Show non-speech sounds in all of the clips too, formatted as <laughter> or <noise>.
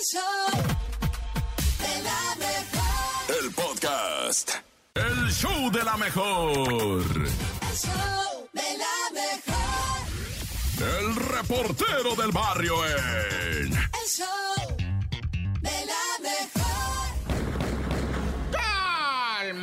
El show de la mejor. El podcast. El show de la mejor. El show de la mejor. El reportero del barrio en. El show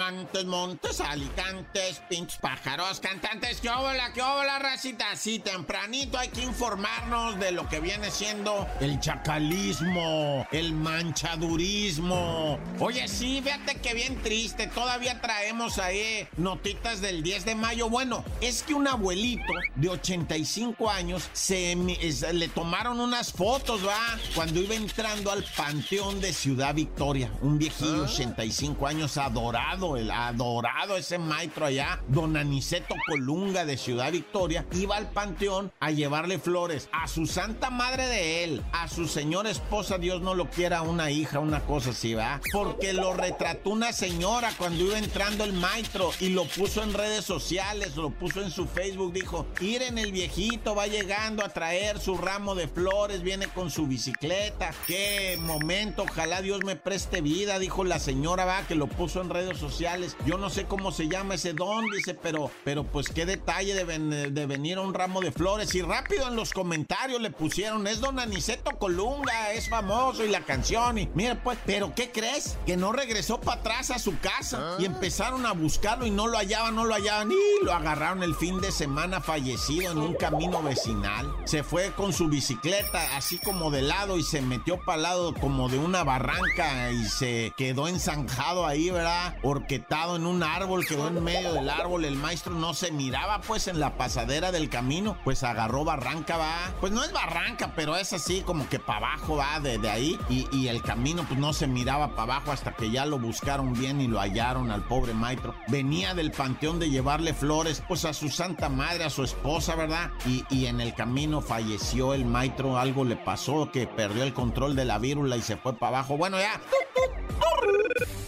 Montes, montes, alicantes, pinches pájaros, cantantes, que hola, que hola, racita. Así tempranito hay que informarnos de lo que viene siendo el chacalismo, el manchadurismo. Oye, sí, fíjate que bien triste, todavía traemos ahí notitas del 10 de mayo. Bueno, es que un abuelito de 85 años se le tomaron unas fotos, va, cuando iba entrando al panteón de Ciudad Victoria. Un viejillo, 85 años, adorado, adorado ese maestro allá, don Aniceto Colunga de Ciudad Victoria, iba al panteón a llevarle flores. A su santa madre de él, a su señora esposa, Dios no lo quiera, una hija, una cosa así, va, porque lo retrató una señora cuando iba entrando el maestro y lo puso en redes sociales, lo puso en su Facebook, dijo, miren el viejito va llegando a traer su ramo de flores, viene con su bicicleta, qué momento, ojalá Dios me preste vida, dijo la señora, va, que lo puso en redes sociales, yo no sé cómo se llama ese don, dice, pero, pero pues qué detalle de, ven- de venir a un ramo de flores, y rápido en los comentarios le pusieron, es don Aniceto Colunga, es famoso, y la canción, y mira pues, pero ¿qué crees? Que no regresó para atrás a su casa, y empezaron a buscarlo, y no lo hallaban, no lo hallaban, y lo agarraron el fin de semana fallecido en un camino vecinal, se fue con su bicicleta, así como de lado, y se metió para lado como de una barranca, y se quedó ensanjado ahí, ¿verdad? Orquetado en un árbol, quedó en medio del árbol, el maestro no se miraba pues en la pasadera del camino, pues agarró barranca, va, pues no es barranca, pero es así como que para abajo, va, de, de ahí, y, y el camino pues no se miraba para abajo hasta que ya lo buscaron bien y lo hallaron al pobre maestro. Venía del panteón de llevarle flores, pues a su santa madre, a su esposa, ¿verdad? Y, y en el camino falleció el maestro, algo le pasó, que perdió el control de la vírula y se fue para abajo. Bueno, ya.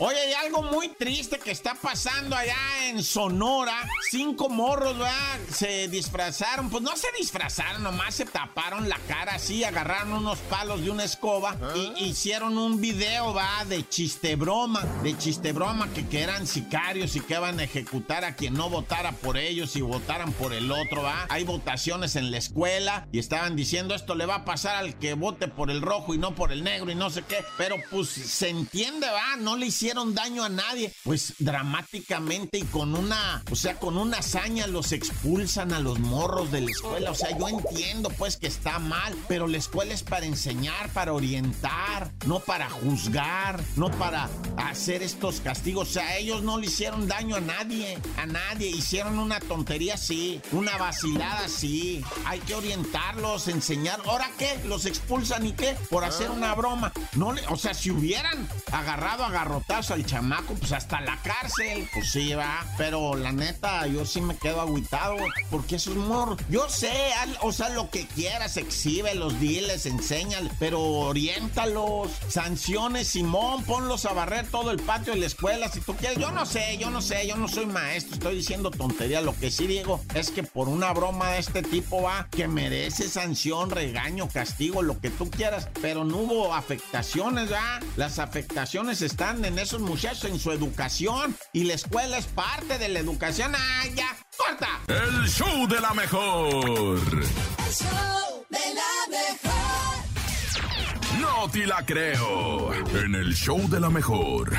Oye, hay algo muy triste que está pasando allá en Sonora. Cinco morros, ¿verdad? Se disfrazaron. Pues no se disfrazaron, nomás se taparon la cara así, agarraron unos palos de una escoba y hicieron un video, va, de chiste broma. De chiste broma, que, que eran sicarios y que iban a ejecutar a quien no votara por ellos y votaran por el otro, va. Hay votaciones en la escuela y estaban diciendo esto le va a pasar al que vote por el rojo y no por el negro y no sé qué. Pero pues se entiende, va, no le hicieron daño a nadie. Pues dramáticamente y con una, o sea, con una hazaña los expulsan a los morros de la escuela. O sea, yo entiendo pues que está mal, pero la escuela es para enseñar, para orientar, no para juzgar, no para hacer estos castigos. O sea, ellos no le hicieron daño a nadie, a nadie. Hicieron una tontería, sí, una vacilada, sí. Hay que orientarlos, enseñar. ¿Ahora qué? ¿Los expulsan y qué? Por hacer una broma. No le, o sea, si hubieran agarrado a al chamaco, pues hasta la cárcel. Pues sí, va. Pero la neta, yo sí me quedo agüitado, porque eso es morro. Yo sé, o sea, lo que quieras, exhibe los diles, enséñale, pero oriéntalos. Sanciones, Simón, ponlos a barrer todo el patio de la escuela si tú quieres. Yo no sé, yo no sé, yo no soy maestro, estoy diciendo tontería. Lo que sí digo es que por una broma de este tipo va, que merece sanción, regaño, castigo, lo que tú quieras, pero no hubo afectaciones, ¿va? Las afectaciones están en esos muchachos, en su educación, y la escuela es parte de la educación. ¡Ah, ya! ¡Corta! El show de la mejor. El show de la mejor. No te la creo. En el show de la mejor.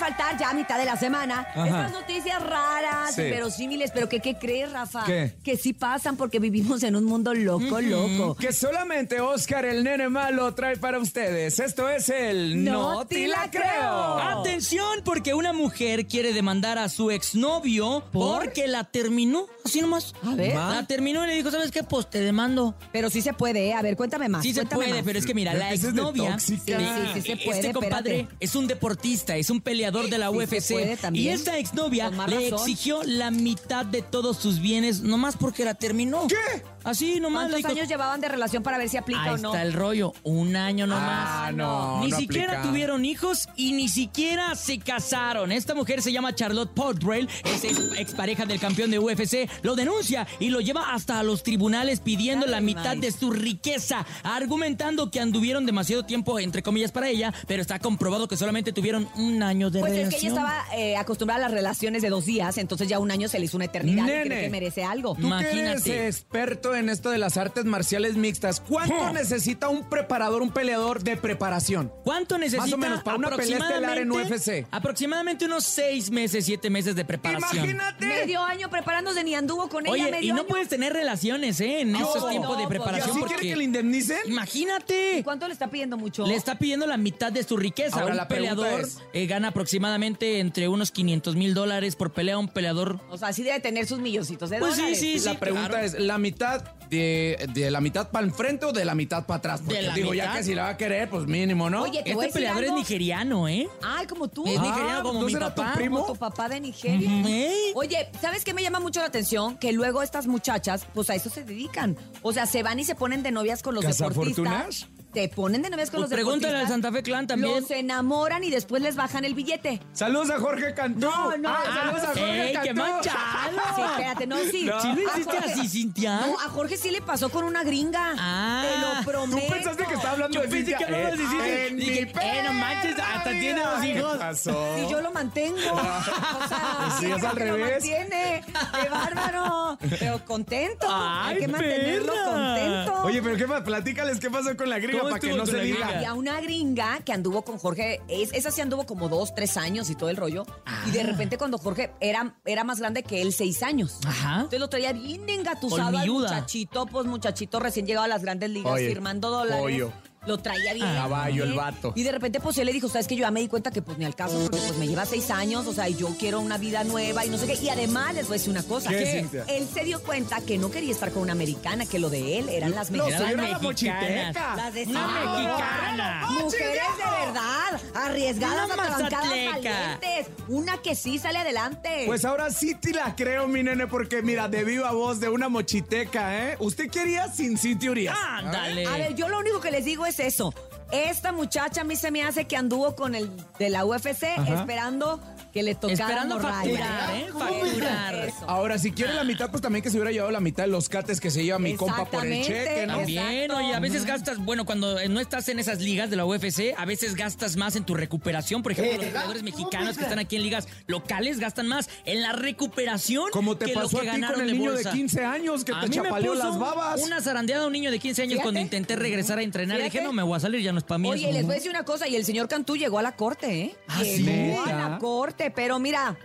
Faltar ya a mitad de la semana. Ajá. Estas noticias raras, Sí. inverosímiles, pero que, ¿qué crees, Rafa? ¿Qué? Que sí pasan porque vivimos en un mundo loco, loco. Que solamente Oscar el nene malo trae para ustedes. Esto es el No te la creo. Atención, porque una mujer quiere demandar a su exnovio porque la terminó. Así nomás. A ver. La terminó y le dijo, ¿sabes qué? Pues te demando. Pero sí se puede, ¿eh? A ver, cuéntame más. Sí se cuéntame puede, más. pero es que mira, la Esa es de exnovia. tóxica. Sí, sí, sí se puede, Este compadre espérate. es un deportista, es un peleador de la Sí UFC. y esta exnovia le razón. exigió la mitad de todos sus bienes, nomás porque la terminó. ¿Qué? Así nomás ¿Cuántos años llevaban de relación para ver si aplica Ahí o no? está el rollo, un año nomás. Ah, no. Ni no siquiera aplica. tuvieron hijos y ni siquiera se casaron. Esta mujer se llama Charlotte Portrail, es ex- expareja del campeón de UFC. Lo denuncia y lo lleva hasta a los tribunales pidiendo la mitad de su riqueza, argumentando que anduvieron demasiado tiempo, entre comillas, para ella, pero está comprobado que solamente tuvieron un año de Pues es relación. que ella estaba eh, acostumbrada a las relaciones de dos días, entonces ya un año se le hizo una eternidad y Nene. cree que merece algo. Tú que eres Imagínate. experto en esto de las artes marciales mixtas, ¿cuánto necesita un preparador, un peleador de preparación? ¿Cuánto necesita? Más o menos, para una pelea estelar en UFC. Aproximadamente unos seis meses, siete meses de preparación. Imagínate. Medio año preparándose ni anduvo con ella Oye, medio y no año. puedes tener relaciones, ¿eh? En esos No, tiempos de pues, ¿Y preparación. así porque... quiere que le indemnicen? Imagínate. ¿Cuánto le está pidiendo mucho? Le está pidiendo la mitad de su riqueza. Ahora un la peleador es- eh, gana aproximadamente entre unos 500 mil dólares por pelea. Un peleador. O sea, sí debe tener sus milloncitos de Pues sí, dólares. sí, La pregunta claro. es, ¿la mitad de, de la mitad para el frente o de la mitad para atrás? Porque la digo, ya que si la va a querer, pues mínimo, ¿no? Oye, te Este peleador es nigeriano, ¿eh? Ay, como tú. Es Ah, nigeriano como ¿no mi será tu papá. primo? Como tu papá de Nigeria. ¿Eh? Oye, ¿sabes qué me llama mucho la atención? Que luego estas muchachas, pues a eso se dedican. O sea, se van y se ponen de novias con los deportistas. Se ponen de novias con Pues los deportistas. pregúntale al Santa Fe Clan también. Los enamoran y después les bajan el billete. Saludos a Jorge Cantú. No, no, Ah, saludos a Jorge ¡Ey, Cantú. qué manchado! Sí, espérate, no, sí. No. ¿Sí lo hiciste Jorge- así, Cintia? No, a Jorge sí le pasó con una gringa. Ah. Te lo Tú prometo. pensaste que estaba hablando Yo de pensé Cintia. que hablabas de Cintia. en Dije, mi eh, no manches, hasta tiene vida. dos hijos. ¿Qué pasó? Si yo lo mantengo. <laughs> O sea, Sí, es al que lo revés. mantiene. ¡Qué bárbaro! Pero contento. Hay Ay, que mantenerlo perra. contento. Oye, pero qué más, platícales qué pasó con la gringa ¿Cómo para que estuvo no se diga. gringa? Había una gringa que anduvo con Jorge, es- esa sí anduvo como dos, tres años y todo el rollo. Y de repente cuando Jorge era, era más grande que él, seis años. Ajá. Entonces lo traía bien engatusado al muchachito, pues muchachito recién llegado a las grandes ligas Oye, firmando dólares. pollo. Lo traía bien. Caballo, el vato. Y de repente, pues él le dijo, ¿sabes que Yo ya me di cuenta que pues ni al caso, porque pues me lleva seis años, o sea, y yo quiero una vida nueva y no sé qué. Y además les voy a decir una cosa. ¿Qué, que Cintia? él se dio cuenta que no quería estar con una americana, que lo de él eran las Lo mexicanas. era la mexicanas. mochiteca. Las de Una mexicana. Mujeres de verdad, arriesgadas, Una atrabancadas, valientes. Una que sí sale adelante. Pues ahora sí te la creo, mi nene, porque mira, de viva voz de una mochiteca, ¿eh? Usted quería sin Cintia Urias. Ándale. A ver, yo lo único que les digo es eso. Esta muchacha a mí se me hace que anduvo con el de la UFC esperando que le tocara Esperando facturar, ¿eh? Facturar. Ahora, si quiere la mitad, pues también que se hubiera llevado la mitad de los cates que se lleva mi compa por el cheque, ¿no? También, oye, a veces gastas, bueno, cuando eh, no estás en esas ligas de la UFC, a veces gastas más en tu recuperación. Por ejemplo, los jugadores mexicanos que están aquí en ligas locales gastan más en la recuperación. Como te que pasó lo que a ti ganaron con el de niño bolsa. de 15 años que A te chapaleó las babas. Una zarandeada a un niño de 15 años Fíjate. cuando intenté regresar a entrenar. Fíjate. Dije, no, me voy a salir, ya no es para mí. Oye, eso. y les voy a decir una cosa, y el señor Cantú llegó a la corte, ¿eh? ¿Ah, sí? a la corte, pero mira,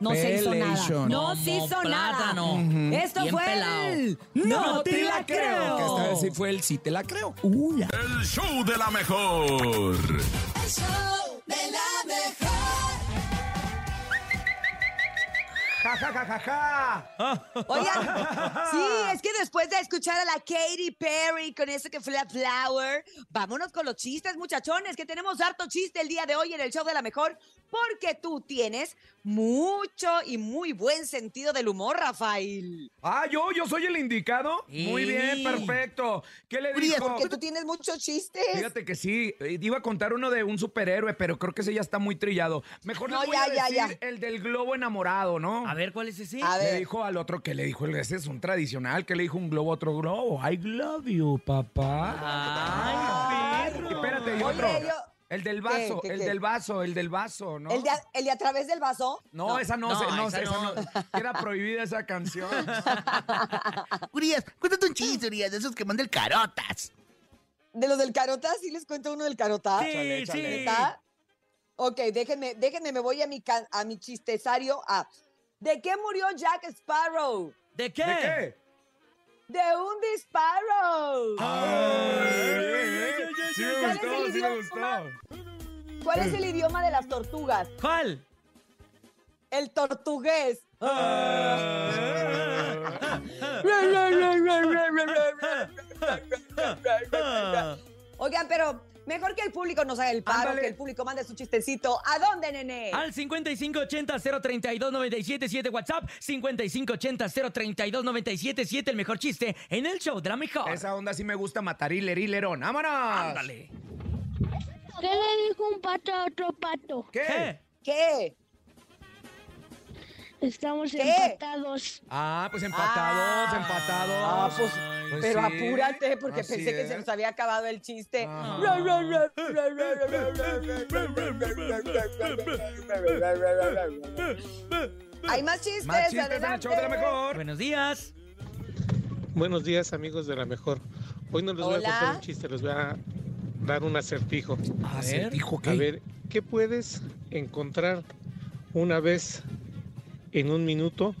no se hizo nada. No se hizo plátano. nada. Esto Bien fue el... No te la creo. creo. Que esta vez sí fue el sí te la creo. El show de la mejor. El show de la Ja, ja, ja, ja, ja. Oigan, <laughs> sí, es que después de escuchar a la Katy Perry con eso que fue la Flower, vámonos con los chistes, muchachones, que tenemos harto chiste el día de hoy en el show de la mejor, porque tú tienes mucho y muy buen sentido del humor, Rafael. Ah, yo, yo soy el indicado. Muy bien, perfecto. ¿Qué le dijo? Porque tú tienes muchos chistes. Fíjate que sí, eh, iba a contar uno de un superhéroe, pero creo que ese ya está muy trillado. Mejor No, voy ya, a ya, decir ya. el del globo enamorado, ¿no? A ver, ¿cuál es ese? A Le ver. dijo al otro que le dijo, ese es un tradicional, que le dijo un globo a otro globo. I love you, papá. Ay, perro. Espérate, y Oye, otro. yo- El del vaso, ¿Qué, qué, el qué? del vaso, el del vaso, ¿no? ¿El, de, a- el de a través del vaso? No, esa no, No, se- no, esa sé, esa no. no. <laughs> Era prohibida esa canción. <laughs> Urias, cuéntate un chiste, Urias, de esos que mandan el carotas. ¿De los del carota? ¿Sí les cuento uno del carota? Sí, Échale, sí. ¿Neta? Ok, déjenme, déjenme, me voy a mi, a mi chistesario. ¿De qué murió Jack Sparrow? ¿De qué? ¿De qué? De un disparo. ¿Cuál es gustó, el idioma? gustó. ¿Cuál es el idioma de las tortugas? ¿Cuál? El tortugués. <laughs> Oigan, pero mejor que el público nos haga el paro, Ándale. que el público mande su chistecito. ¿A dónde, nene? Al 5580-032-977 WhatsApp, 5580-032-977, el mejor chiste en el show de la mejor. Esa onda sí me gusta matar hiler, hilerón. ¡Vámonos! Ándale. ¿Qué le dijo un pato a otro pato? ¿Qué? ¿Qué? Estamos ¿Qué? empatados. Ah, pues empatados, Ah. empatados. Ah, pues, Pues pero sí, apúrate, porque así pensé que se nos había acabado el chiste. Ah. Hay más chistes, Más chistes en el adelante. show de la mejor. Buenos días. Buenos días amigos de la mejor. Hoy no les voy a Hola. contar un chiste, les voy a dar un acertijo. Acertijo, ¿qué? A ver, ¿qué puedes encontrar una vez en un minuto,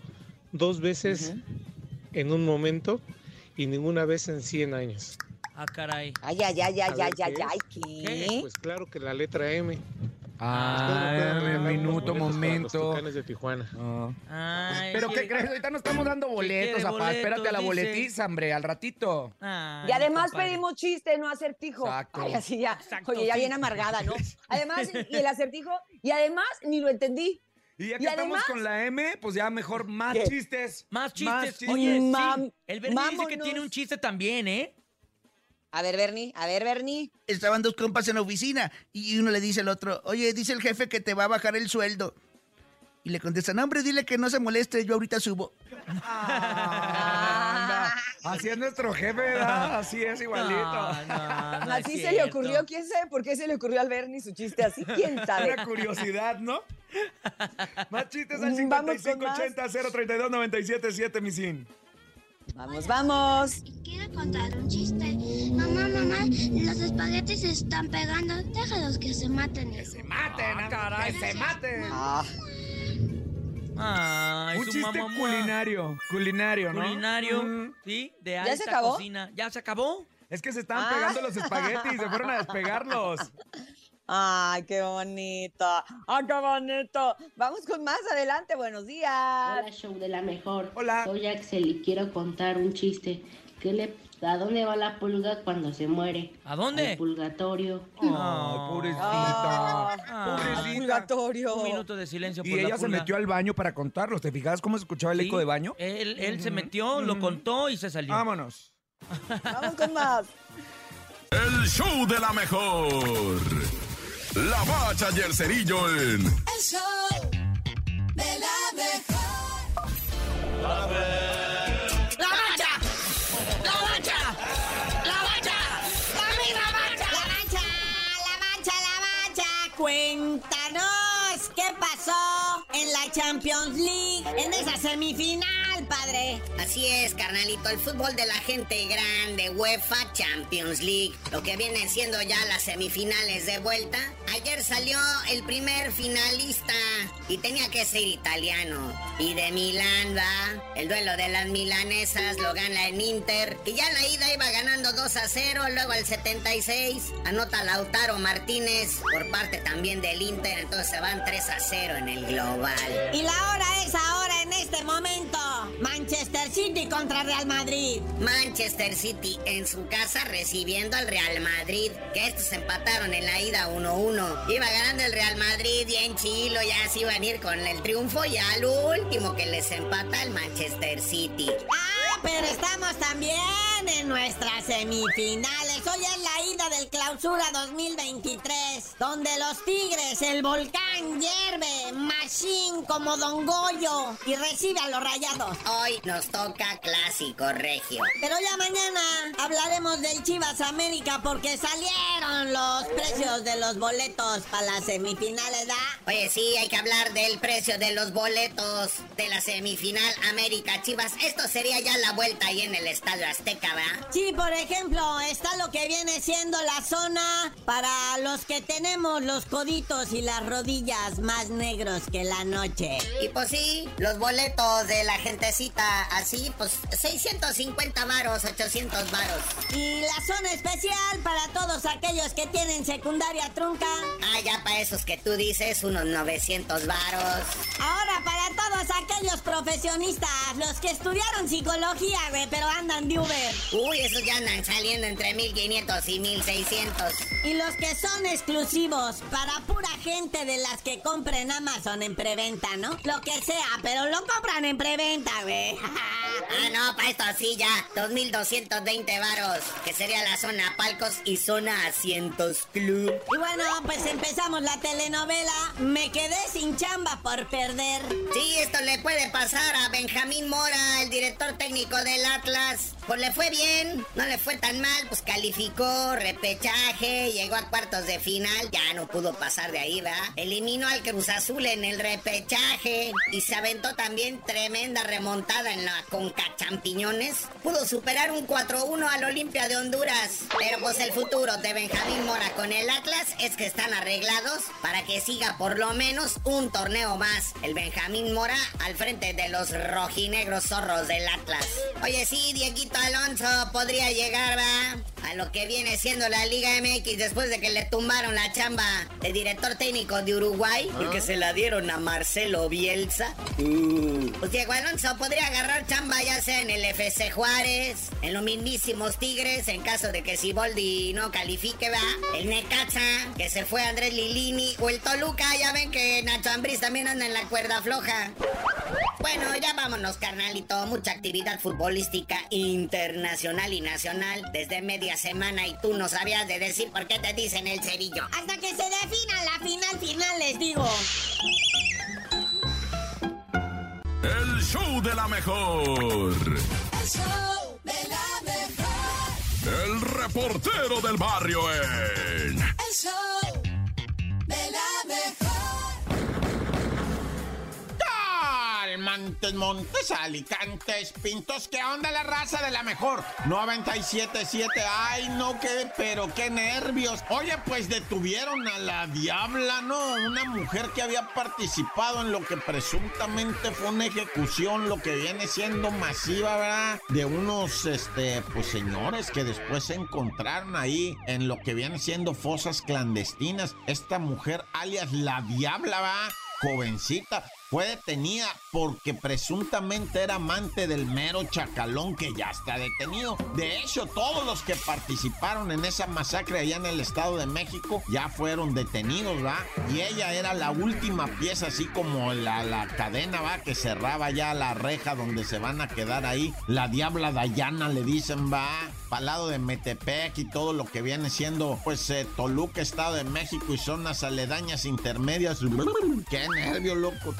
dos veces en un momento y ninguna vez en 100 años? Ah, caray. Ay, ay, ay, ay, ay, ¿qué ay, ay, ¿qué? Pues claro que la letra M. Ah, minuto, los momento. Tucanes de Tijuana. Ah. Ay, ¿Pero qué crees? Ahorita no estamos dando boletos, papá. Espérate a la boletiza, hombre, al ratito. Ay, Y además compadre. pedimos chiste, no acertijo. Exacto. Ay, así ya. Exacto, Oye, ya sí. bien amargada, ¿no? Además, y el acertijo, y además ni lo entendí. Y ya que Y estamos además- con la M, pues ya mejor más ¿Qué? chistes. Más chistes. chistes. Oye, sí. Mam- El Bernie dice que tiene un chiste también, ¿eh? A ver, Bernie, a ver, Bernie. Estaban dos compas en la oficina y uno le dice al otro, oye, dice el jefe que te va a bajar el sueldo. Y le contestan, hombre, dile que no se moleste, yo ahorita subo. Ah. <laughs> <laughs> Así es nuestro jefe, ¿verdad? <laughs> Así es igualito. No, no, no es así se le ocurrió, quién sabe por qué se le ocurrió al Bernie su chiste así, quién <laughs> sabe. Una curiosidad, ¿no? Más chistes al Mm, vamos con más. 5580-032-977, mi sin. Vamos, vamos. Quiero contar un chiste. Mamá, mamá, los espaguetis se están pegando. Déjalos que se maten. Se maten, ah, caray. que se maten. Ah, Ay, Un su chiste mamá. culinario, culinario, ¿no? Culinario, Mm. sí, de ¿Ya alta se acabó? cocina. ¿Ya se acabó? Es que se estaban Ah. pegando los espaguetis, se fueron a despegarlos. <laughs> Ay, qué bonito. Ay, qué bonito. Vamos con más adelante. Buenos días. Hola, show de la mejor. Hola. Soy Axel y quiero contar un chiste. ¿Qué le, ¿A dónde va la pulga cuando se muere? ¿A dónde? Al purgatorio. Ay, pobrecita. Ah, Ah, pobrecita. purgatorio. Un minuto de silencio Y por la ella se metió al baño para contarlos. ¿Te fijas cómo se escuchaba el Sí, eco de baño? Él, él se metió, lo contó y se salió. Vámonos. Vamos con más. El show de la mejor. La bacha y el cerillo en El show de la mejor. ¡La mancha! Cuéntanos qué pasó en la Champions League, en esa semifinal, Así es, carnalito, el fútbol de la gente grande, UEFA Champions League, lo que vienen siendo ya las semifinales de vuelta. Ayer salió el primer finalista y tenía que ser italiano. Y de Milán va, el duelo de las milanesas lo gana el Inter. Y ya la ida iba ganando 2 a 0, luego al 76 anota Lautaro Martínez por parte también del Inter, entonces se van 3 a 0 en el global. Y la hora es ahora, en este momento. Manchester City contra Real Madrid. Manchester City en su casa recibiendo al Real Madrid, que estos empataron en la ida 1-1. Iba ganando el Real Madrid bien chilo, ya se iban a ir con el triunfo y al último que les empata el Manchester City. Ah, pero estamos también en nuestras semifinales. Hoy es la ida del clausura 2023, donde los Tigres, el volcán hierve, Machine como Don Goyo y recibe a los rayados. Hoy nos toca clásico regio. Pero ya mañana hablaremos del Chivas América porque salieron los precios de los boletos para las semifinales, ¿da? Oye, sí, hay que hablar del precio de los boletos de la semifinal América Chivas. Esto sería ya la vuelta ahí en el Estadio Azteca, ¿verdad? Sí, por ejemplo, está lo que viene siendo la zona para los que tenemos los coditos y las rodillas más negros que la noche. Y pues sí, los boletos de la gentecita así, pues 650 varos, 800 varos. Y la zona especial para todos aquellos que tienen secundaria trunca. Ah, ya para esos que tú dices, unos 900 varos. Ahora para todos aquellos profesionistas, los que estudiaron psicología, güey, pero andan de Uber. Uy, esos ya andan saliendo entre 1500 1500 y 1600. Y los que son exclusivos para pura gente de las que compren Amazon en preventa, ¿no? Lo que sea, pero lo compran en preventa, güey. <laughs> ah, no, para esto sí ya. 2220 varos, que sería la zona palcos y zona asientos club. Y bueno, pues empezamos la telenovela. Me quedé sin chamba por perder. Sí, esto le puede pasar a Benjamín Mora, el director técnico del Atlas. Pues le fue bien, no le fue tan mal, pues calificó, repechaje, llegó a cuartos de final, ya no pudo pasar de ahí, ¿verdad? Eliminó al Cruz Azul en el repechaje y se aventó también tremenda remontada en la Conca Champiñones. Pudo superar un 4-1 al Olimpia de Honduras. Pero pues el futuro de Benjamín Mora con el Atlas es que están arreglados para que siga por lo menos un torneo más. El Benjamín Mora al frente de los rojinegros zorros del Atlas. Oye, sí, Dieguito Alonso podría llegar a lo que viene siendo la Liga MX después de que le tumbaron la chamba de director técnico de Uruguay porque se la dieron a Marcelo Bielsa. Pues Diego Alonso podría agarrar chamba ya sea en el FC Juárez, en los mismísimos Tigres, en caso de que Siboldi no califique, va. El Necaxa, que se fue Andrés Lilini, o el Toluca, ya ven que Nacho Ambriz también anda en la cuerda floja. Bueno, ya vámonos, carnalito. Mucha actividad futbolística internacional y nacional desde media semana y tú no sabías de decir por qué te dicen el cerillo. Hasta que se defina la final final, les digo. El show de la mejor. El show de la mejor. El reportero del barrio en. El show de la mejor. Calmantes, Montes, Alicantes, Pintos, ¿qué onda la raza de la mejor? 977, ay no, qué, pero qué nervios. Oye, pues detuvieron a la diabla, ¿no? Una mujer que había participado en lo que presuntamente fue una ejecución, lo que viene siendo masiva, ¿verdad? De unos, este, pues señores que después se encontraron ahí en lo que viene siendo fosas clandestinas. Esta mujer, alias la diabla, ¿va? Jovencita, fue detenida porque presuntamente era amante del mero chacalón que ya está detenido. De hecho, todos los que participaron en esa masacre allá en el Estado de México ya fueron detenidos, ¿va? Y ella era la última pieza, así como la, la cadena, ¿va? Que cerraba ya la reja donde se van a quedar ahí. La diabla Dayana le dicen, ¿va? Para lado de Metepec y todo lo que viene siendo, pues, eh, Toluca, Estado de México y zonas aledañas intermedias. ¡Qué nervio, loco!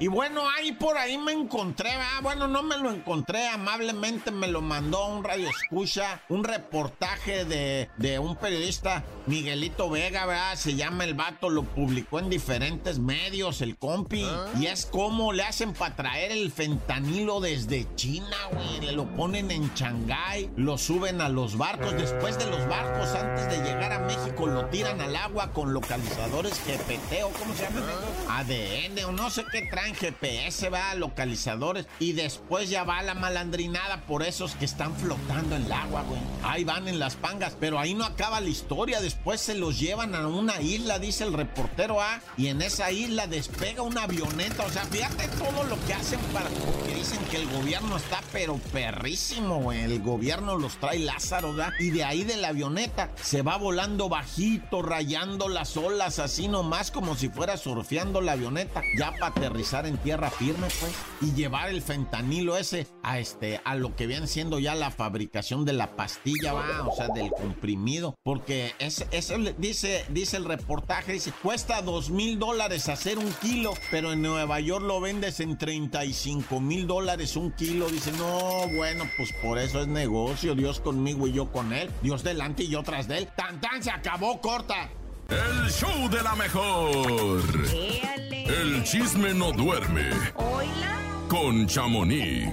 Y bueno, ahí por ahí me encontré, ¿verdad? bueno, no me lo encontré, amablemente me lo mandó un radio escucha, un reportaje de, de un periodista, Miguelito Vega, ¿verdad? Se llama El Vato, lo publicó en diferentes medios, el compi, y es como le hacen para traer el fentanilo desde China, güey, le lo ponen en Shanghái, lo suben a los barcos, después de los barcos, antes de llegar a México, lo tiran al agua con localizadores GPT, o ¿cómo se llama? O no sé qué traen, GPS, va, localizadores, y después ya va la malandrinada por esos que están flotando en el agua, güey. Ahí van en las pangas, pero ahí no acaba la historia, después se los llevan a una isla, dice el reportero A, y en esa isla despega una avioneta, o sea, fíjate todo lo que hacen para, porque dicen que el gobierno está pero perrísimo, güey, el gobierno los trae Lázaro, ¿verdad? Y de ahí de la avioneta se va volando bajito, rayando las olas, así nomás como si fuera surfeando la avioneta, ya para aterrizar en tierra firme, pues, y llevar el fentanilo ese a este, a lo que viene siendo ya la fabricación de la pastilla, va, o sea, del comprimido, porque es, eso dice, dice el reportaje, dice, cuesta dos mil dólares hacer un kilo, pero en Nueva York lo vendes en 35 mil dólares un kilo, dice, no, bueno, pues por eso es negocio, Dios conmigo y yo con él, Dios delante y yo tras de él, tan tan se acabó, corta. El show de la mejor. El chisme no duerme. Con Chamonix.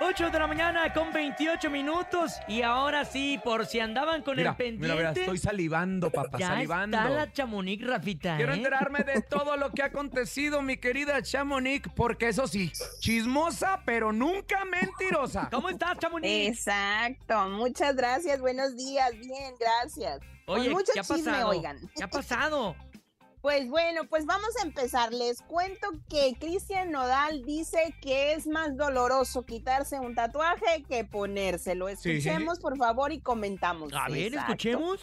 8 de la mañana con 28 minutos. Y ahora sí, por si andaban con Mira, el pendiente. mira, mira, estoy salivando, papá, ya salivando. está la Chamonix, Rafita. Quiero ¿eh? enterarme de <laughs> todo lo que ha acontecido, mi querida Chamonix, porque eso sí, chismosa, pero nunca mentirosa. <laughs> ¿Cómo estás, Chamonix? Exacto, muchas gracias, buenos días, bien, gracias. Con Oye, mucho ¿qué ha chisme, pasado? oigan. ¿Qué ha pasado? Pues bueno, pues vamos a empezar. Les cuento que Cristian Nodal dice que es más doloroso quitarse un tatuaje que ponérselo. Sí. Escuchemos, por favor, y comentamos. A ver, Exacto. escuchemos.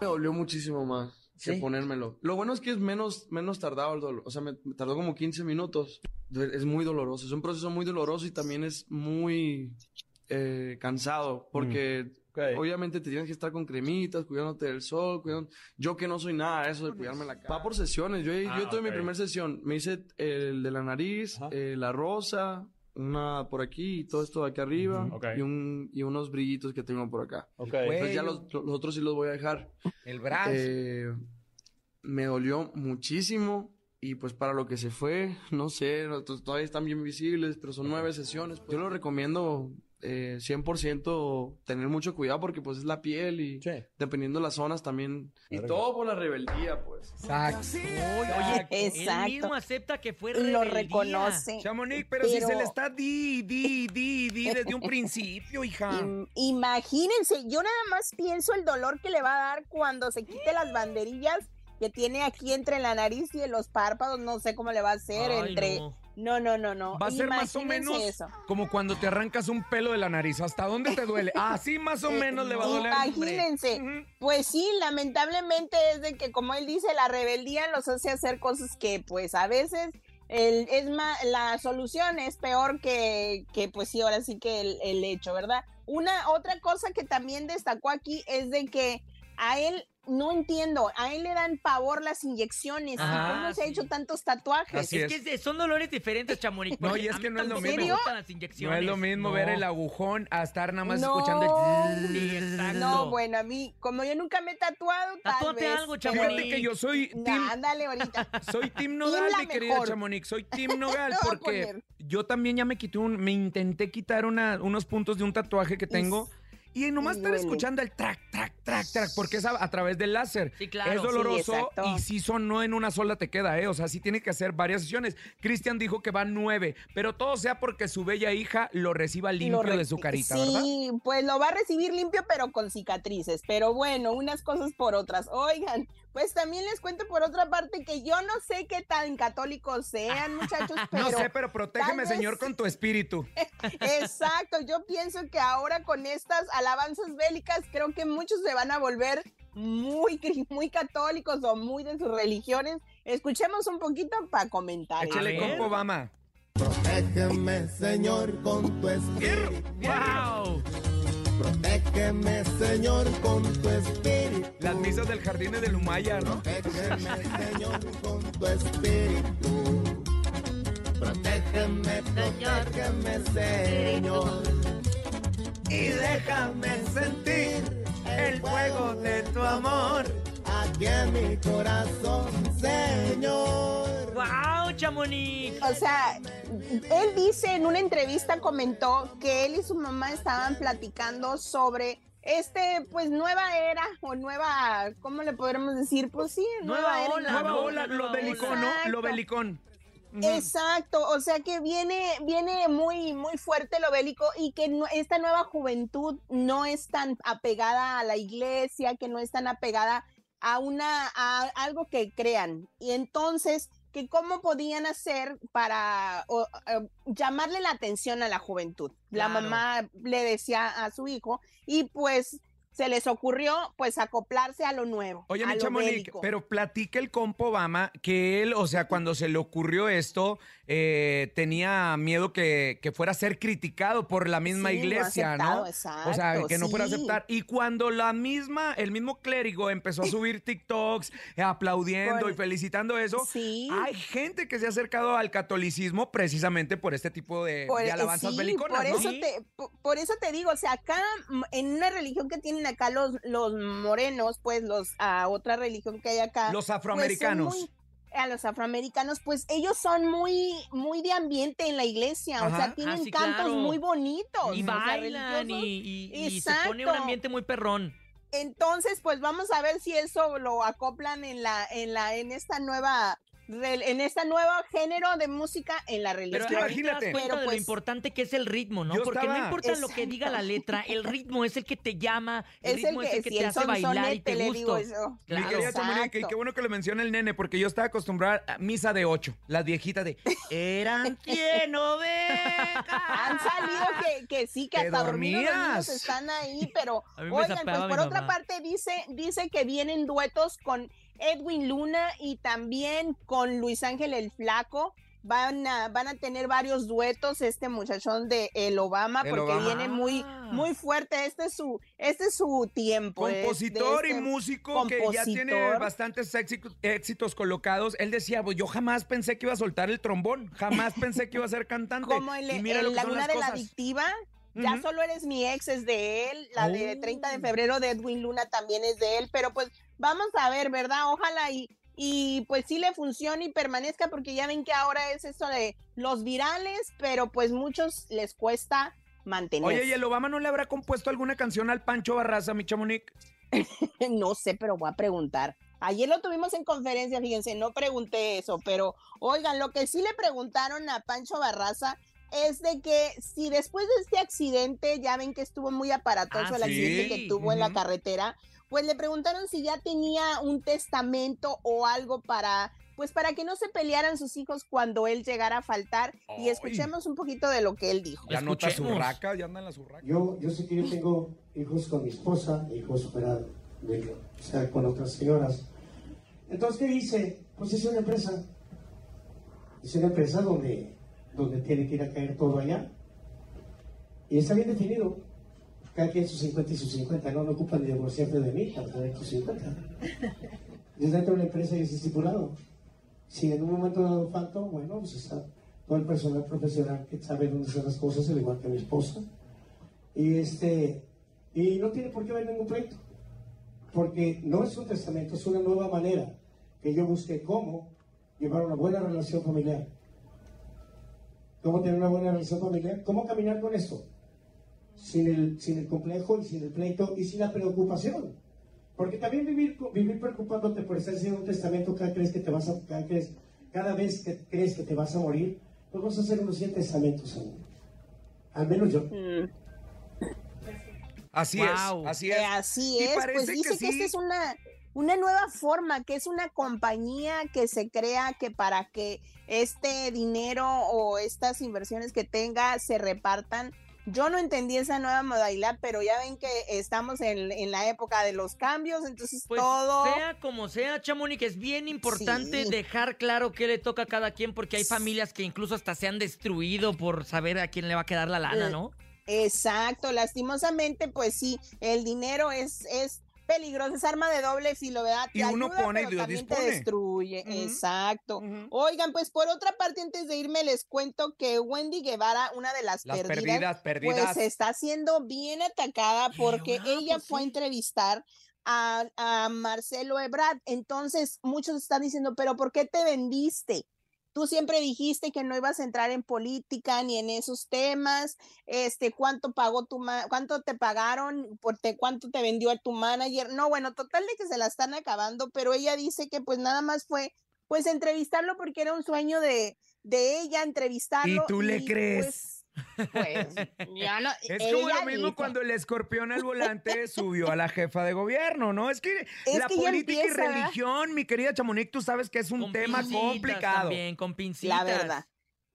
Me dolió muchísimo más que ponérmelo. Lo bueno es que es menos, menos tardado el dolor. O sea, me, me tardó como 15 minutos. Es muy doloroso. Es un proceso muy doloroso y también es muy eh, cansado. Porque obviamente te tienes que estar con cremitas, cuidándote del sol, cuidando... Yo que no soy nada de eso de cuidarme la cara. Va por sesiones. Yo, Ah, yo tuve mi primera sesión. Me hice el de la nariz, eh, la rosa, una por aquí y todo esto de aquí arriba. Y, un, y unos brillitos que tengo por acá. Entonces ya los, los otros sí los voy a dejar. El brazo. Eh, me dolió muchísimo y pues para lo que se fue, no sé, todavía están bien visibles, pero son nueve sesiones. pues, yo lo recomiendo eh, 100% tener mucho cuidado porque pues es la piel y dependiendo de las zonas también. Y todo por la rebeldía, pues. Exacto. Oye, él Exacto. mismo acepta que fue Lo rebeldía. reconoce. Chamonix, pero, si Pero- se le está di, di, di, di desde un principio, hija. Im- Imagínense, yo nada más pienso el dolor que le va a dar cuando se quite las banderillas que tiene aquí entre la nariz y en los párpados, no sé cómo le va a hacer Ay, entre... no. No, no, no, no. Va a ser más o menos eso. como cuando te arrancas un pelo de la nariz. ¿Hasta dónde te duele? <laughs> Así más o menos le va a doler. Imagínense. Pues sí, lamentablemente es de que, como él dice, la rebeldía los hace hacer cosas que, pues, a veces el, es más, la solución es peor que, que pues sí, ahora sí que el, el hecho, ¿verdad? Una otra cosa que también destacó aquí es de que a él no entiendo, a él le dan pavor las inyecciones. Ajá, ¿Cómo se ha hecho tantos tatuajes? Así es, que es- son dolores diferentes, Chamonix. <laughs> No, y es que no es lo mismo. las No inyecciones. es lo mismo No. ver el agujón a estar nada más No. escuchando. el- Sí. No, bueno, a mí, como yo nunca me he tatuado, tal Tatúate vez. algo, pero- Fíjate que yo soy team, Ándale, ahorita. <laughs> soy team Nodal, mi querida. Chamonix. Soy <laughs> team Nodal porque yo también ya me quité un, me intenté quitar una, unos puntos de un tatuaje que tengo. Y nomás estar duele. escuchando el track, track, track, track, porque es a, a través del láser. Sí, claro. Es Sí, doloroso y si son no en una sola te queda, ¿eh? O sea, sí tiene que hacer varias sesiones. Cristian dijo que van nueve, pero todo sea porque su bella hija lo reciba limpio Lo re- de su carita, sí, ¿verdad? pues lo va a recibir limpio, pero con cicatrices. Pero bueno, unas cosas por otras. Oigan, pues también les cuento por otra parte que yo no sé qué tan católicos sean, muchachos, <laughs> pero. no sé, pero protégeme, vez- Señor, con tu espíritu. <laughs> Exacto, yo pienso que ahora con estas alabanzas bélicas, creo que muchos se van a volver muy, muy católicos o muy de sus religiones. Escuchemos un poquito para comentar. Échale compa Obama. Protégeme, Señor, con tu espíritu. ¡Wow! Protégeme, Señor, con tu espíritu. Las misas del jardín de Lumaya, ¿no? Protégeme, Señor, con tu espíritu. Protégeme, protégeme, Señor. Y déjame sentir el fuego de tu amor aquí en mi corazón, Señor. ¡Wow, Chamonix! O sea, él dice en una entrevista, comentó que él y su mamá estaban platicando sobre este, pues, nueva era o nueva, ¿cómo le podremos decir? Pues sí, nueva, Nueva era. ola, Nueva ola, lo belicón, ¿no? Lo belicón. Exacto, o sea que viene, viene muy, muy fuerte lo bélico y que no- esta nueva juventud no es tan apegada a la iglesia, que no es tan apegada a una, a algo que crean. Y entonces, que cómo podían hacer para o, eh, llamarle la atención a la juventud. La Claro. mamá le decía a su hijo y pues se les ocurrió pues acoplarse a lo nuevo. Oye, mi Chamonix, pero platica el compa Obama que él, o sea, cuando se le ocurrió esto, eh, tenía miedo que, que fuera a ser criticado por la misma Sí, no iglesia, ¿no? aceptado, o sea, exacto, que no fuera a aceptar. Y cuando la misma, el mismo clérigo empezó a subir TikToks eh, aplaudiendo Por- y felicitando eso, Sí. hay gente que se ha acercado al catolicismo precisamente por este tipo de, Por- de alabanzas sí, beliconas, por ¿no? eso te por, por eso te digo, o sea, acá mm, en una religión que tienen acá los, los morenos, pues los a otra religión que hay acá, Los pues, afroamericanos. muy- a los afroamericanos, pues ellos son muy muy de ambiente en la iglesia, o sea, tienen Ah, sí, cantos claro. muy bonitos, Y sea, bailan y, y- y se pone un ambiente muy perrón. Entonces, pues vamos a ver si eso lo acoplan en la, en la, en esta nueva en este nuevo género de música en la Pero religión. ahí te das cuenta Pero, de lo pues, importante que es el ritmo, ¿no? Porque no importa lo que diga la letra, el ritmo es el que te llama, el Es el ritmo es el que te el hace bailar y te le digo gusta. yo. Mi Claro. querida Chamonix, y qué bueno que lo menciona el nene, porque yo estaba acostumbrada a misa de ocho, las viejitas de eran <laughs> quien Han salido que, que sí, que hasta dormidos los niños dormías. están ahí, pero <laughs> oigan, pues por otra parte dice, dice que vienen duetos con Edwin Luna y también con Luis Ángel el Flaco. Van a, van a tener varios duetos este muchachón de El Obama, El porque Obama. viene muy, muy fuerte. Este es su, este es su tiempo. de- de Compositor y este músico que ya tiene bastantes éxitos, éxitos colocados. Él decía, pues yo jamás pensé que iba a soltar el trombón, jamás pensé que iba a ser cantante. Como el, y mira el lo que son Laguna las de la. Adictiva. Ya solo eres mi ex es de él, la de Oh. 30 de febrero de Edwin Luna también es de él, pero pues vamos a ver, ¿verdad? Ojalá y, y pues sí le funcione y permanezca porque ya ven que ahora es eso de los virales, pero pues muchos les cuesta mantener. Oye, ¿y el Obama no le habrá compuesto alguna canción al Pancho Barraza, mi Chamonix? <laughs> no sé, pero voy a preguntar. Ayer lo tuvimos en conferencia, fíjense, no pregunté eso, pero oigan, lo que sí le preguntaron a Pancho Barraza es de que si después de este accidente, ya ven que estuvo muy aparatoso Ah, el accidente sí. que tuvo en la carretera, pues le preguntaron si ya tenía un testamento o algo para, pues para que no se pelearan sus hijos cuando él llegara a faltar. Y escuchemos un poquito de lo que él dijo. Ya nota Escuchemos. zurraca, ya anda en la zurraca. Yo, yo sé que yo tengo hijos con mi esposa, hijos fuera de, o sea, con otras señoras. Entonces, ¿qué hice? Pues hice una empresa. Hice una empresa donde, donde tiene que ir a caer todo allá. Y está bien definido. Cada quien sus 50 y sus 50, no, no ocupan ni divorciarte de mí para tener tus 50. Yo dentro de la empresa y es estipulado. Si en un momento dado falto, bueno, pues está todo el personal profesional que sabe dónde están las cosas, al igual que mi esposa. Y este, y no tiene por qué haber ningún pleito. Porque no es un testamento, es una nueva manera que yo busqué cómo llevar una buena relación familiar. ¿Cómo tener una buena relación familiar? ¿Cómo caminar con esto? Sin el, sin el complejo y sin el pleito y sin la preocupación. Porque también vivir, vivir preocupándote por estar haciendo un testamento cada, crees que te vas a, cada, crees- cada vez que crees que te vas a morir, pues vas a hacer unos 100 testamentos al, al menos yo. Así Wow. es, así Eh, es. así es, pues dice que, sí. esta es una, una nueva forma, que es una compañía que se crea que para que este dinero o estas inversiones que tenga se repartan. Yo no entendí esa nueva modalidad, pero ya ven que estamos en, en la época de los cambios, entonces Pues todo... sea como sea, Chamonix, es bien importante Sí. dejar claro qué le toca a cada quien, porque hay familias que incluso hasta se han destruido por saber a quién le va a quedar la lana, Eh, ¿no? Exacto, lastimosamente, pues sí, el dinero es, es peligroso, es arma de doble filo, ¿verdad? Te Y uno ayuda, pone y Dios también te dispone. destruye, exacto. Oigan, pues por otra parte, antes de irme, les cuento que Wendy Guevara, una de las, Las perdidas, perdidas, perdidas. pues está siendo bien atacada porque ella pues fue a entrevistar a, a Marcelo Ebrard. Entonces, muchos están diciendo, pero ¿por qué te vendiste? Tú siempre dijiste que no ibas a entrar en política ni en esos temas. Este, ¿cuánto pagó tu ma- cuánto te pagaron? Por te- ¿Cuánto te vendió a tu manager? No, bueno, total de que se la están acabando, pero ella dice que pues nada más fue pues entrevistarlo porque era un sueño de, de ella entrevistarlo. ¿Y tú le pues, crees? Pues, ya no, <laughs> Es como ella lo mismo dice. cuando el escorpión al volante <laughs> subió a la jefa de gobierno, ¿no? Es que Es la que política empieza, y religión, mi querida Chamonix, tú sabes que es un Con tema complicado. También, con pincitas. La verdad.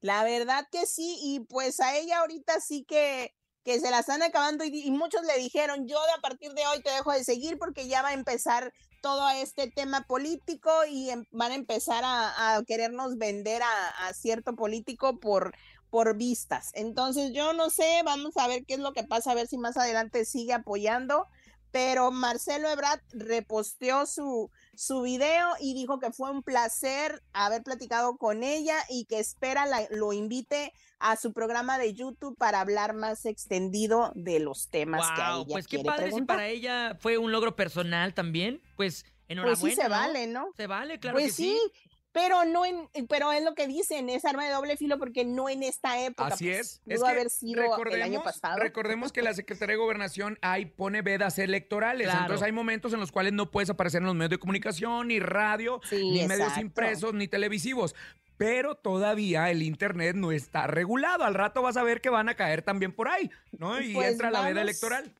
La verdad que sí, y pues a ella ahorita sí que, que se la están acabando y, y muchos le dijeron, yo de a partir de hoy te dejo de seguir porque ya va a empezar todo este tema político y em- van a empezar a, a querernos vender a, a cierto político por, por vistas. Entonces yo no sé, vamos a ver qué es lo que pasa, a ver si más adelante sigue apoyando. Pero Marcelo Ebrard reposteó su, su video y dijo que fue un placer haber platicado con ella y que espera la- lo invite a su programa de YouTube para hablar más extendido de los temas que a Wow, ella pues qué quiere padre si para ella fue un logro personal también. Pues enhorabuena. Pues sí se ¿no? vale, ¿no? Se vale, claro pues que sí. sí. Pero no en, pero es lo que dicen, es arma de doble filo porque no en esta época. Así pues, es. Pudo es que haber sido el año pasado. Recordemos que la Secretaría de Gobernación ahí pone vedas electorales. Claro. Entonces hay momentos en los cuales no puedes aparecer en los medios de comunicación, ni radio, Sí, ni medios impresos, ni televisivos. Pero todavía el Internet no está regulado. Al rato vas a ver que van a caer también por ahí, ¿no? Y Pues entra la veda electoral.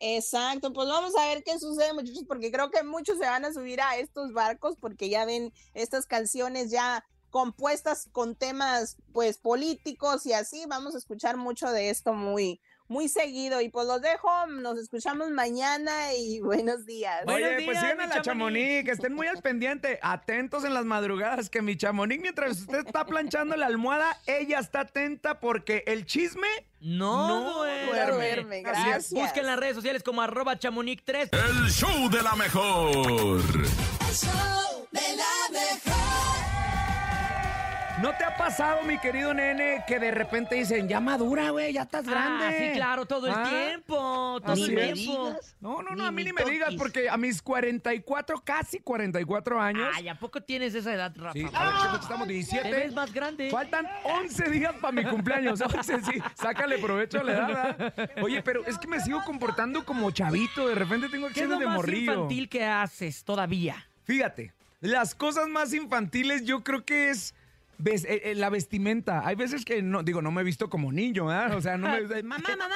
Exacto, pues vamos a ver qué sucede, muchachos, porque creo que muchos se van a subir a estos barcos porque ya ven estas canciones ya compuestas con temas pues políticos y así, vamos a escuchar mucho de esto muy muy seguido y pues los dejo, nos escuchamos mañana y <laughs> buenos días. Buenos Oye, pues sigan a la Chamonix, que estén muy al <laughs> pendiente, atentos en las madrugadas, que mi Chamonix, mientras usted está planchando la almohada, ella está atenta porque el chisme No, No duerme. duerme, gracias. Busquen las redes sociales como arroba chamonix3. El show de la mejor. El show ¿No te ha pasado, mi querido nene, que de repente dicen, ya madura, güey, ya estás grande? Ah, sí, claro, todo el Ah, tiempo, todo el tiempo. No, no, no, Ni a mí ni me digas, toquis. porque a mis 44, casi 44 años. Ay, ¿a poco tienes esa edad, Rafa? Sí, a ver, ¿qué fecha estamos? Te 17. ves más grande. Faltan 11 días para mi cumpleaños. <laughs> 11, sí. Sácale provecho a la edad. Oye, pero es que me sigo comportando como chavito. De repente tengo ¿Qué es lo acciones de más morrillo. infantil que haces todavía? Fíjate, las cosas más infantiles yo creo que es ves- eh, eh, la vestimenta. Hay veces que no, digo, no me he visto como niño, ¿verdad? O sea, no me. <laughs> Mamá, mamá.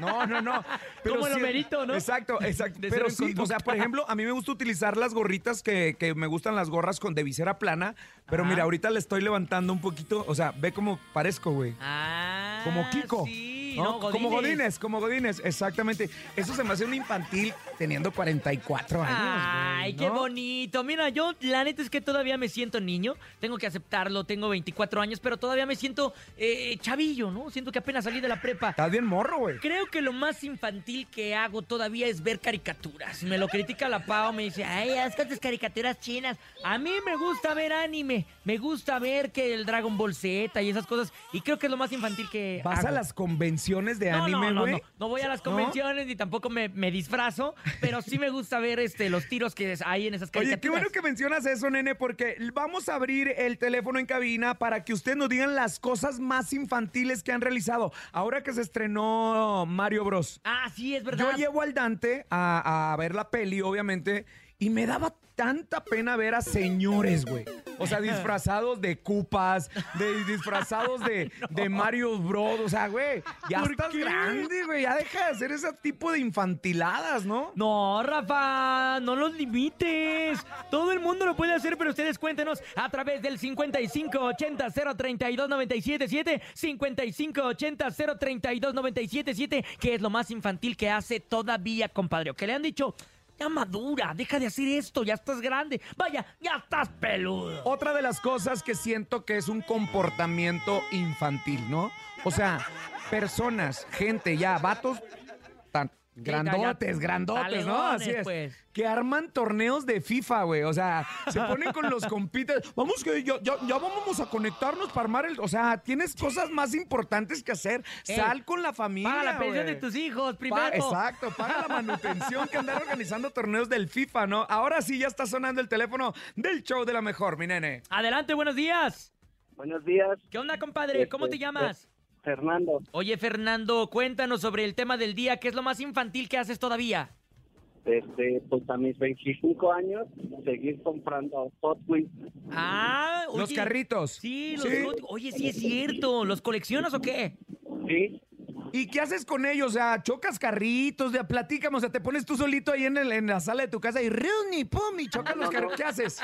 No, no, no. Como el Homerito, ¿no? Exacto, <laughs> exacto. De Pero sí, o sea, por ejemplo, a mí me gusta utilizar las gorritas que, que me gustan las gorras con de visera plana. Pero mira, ahorita le estoy levantando un poquito. O sea, ve cómo parezco, güey. Ah, Como Kiko. Sí, Como Godines, como Godines, exactamente. Eso se me hace un infantil teniendo 44 años. Ay, güey, qué bonito. Mira, yo la neta es que todavía me siento niño. Tengo que aceptarlo, tengo 24 años, pero todavía me siento eh, chavillo, ¿no? Siento que apenas salí de la prepa. Estás bien morro, güey. Creo que lo más infantil que hago todavía es ver caricaturas. Me lo critica la Pau, me dice, ay, haz tus caricaturas chinas. A mí me gusta ver anime, me gusta ver que el Dragon Ball Z y esas cosas. Y creo que es lo más infantil que ¿Vas hago. a las convenciones de No, anime, no, güey? no, no, no voy a las ¿No? convenciones ni tampoco me, me disfrazo, pero sí me gusta ver este, los tiros que hay en esas Oye, caricaturas. qué bueno que mencionas eso, nene, porque vamos a abrir el teléfono en cabina para que ustedes nos digan las cosas más infantiles que han realizado. Ahora que se estrenó Mario Bros. Ah, sí, es verdad. Yo llevo al Dante a, a ver la peli, obviamente, y me daba tanta pena ver a señores, güey. O sea, disfrazados de cupas, de, disfrazados de, <laughs> de Mario Bros. O sea, güey, ya ¿Por estás qué? grande, güey. Ya deja de hacer ese tipo de infantiladas, ¿no? No, Rafa, no los limites. Todo el mundo lo puede hacer, pero ustedes cuéntenos a través del 5580-032-977, 5580-032-977, que es lo más infantil que hace todavía, compadre. O que le han dicho, ya madura, deja de hacer esto, ya estás grande. Vaya, ya estás peludo. Otra de las cosas que siento que es un comportamiento infantil, ¿no? O sea, personas, gente, ya, vatos grandotes, grandotes, ¿no? Así es. pues. Que arman torneos de FIFA, güey. O sea, se ponen con los compites. <laughs> Vamos que ya, ya, ya vamos a conectarnos para armar el. O sea, tienes cosas más importantes que hacer. Eh, Sal con la familia. Paga la pensión de tus hijos Pa- primero. exacto, paga la manutención que andar organizando torneos del FIFA, ¿no? Ahora sí ya está sonando el teléfono del show de la mejor, mi nene. Adelante, buenos días. Buenos días. ¿Qué onda, compadre? ¿Cómo te Este, llamas? Fernando. Oye, Fernando, cuéntanos sobre el tema del día. ¿Qué es lo más infantil que haces todavía? Este, pues a mis 25 años, seguir comprando Hot Wheels. Ah, oye. Los carritos. Sí, los Sí. Hot- Oye, sí es cierto. ¿Los coleccionas o qué? Sí. ¿Y qué haces con ellos? O sea, chocas carritos, de platícame, o sea, te pones tú solito ahí en, el- en la sala de tu casa y ¡Riuni, pum! y <laughs> chocas los carritos. ¿Qué haces?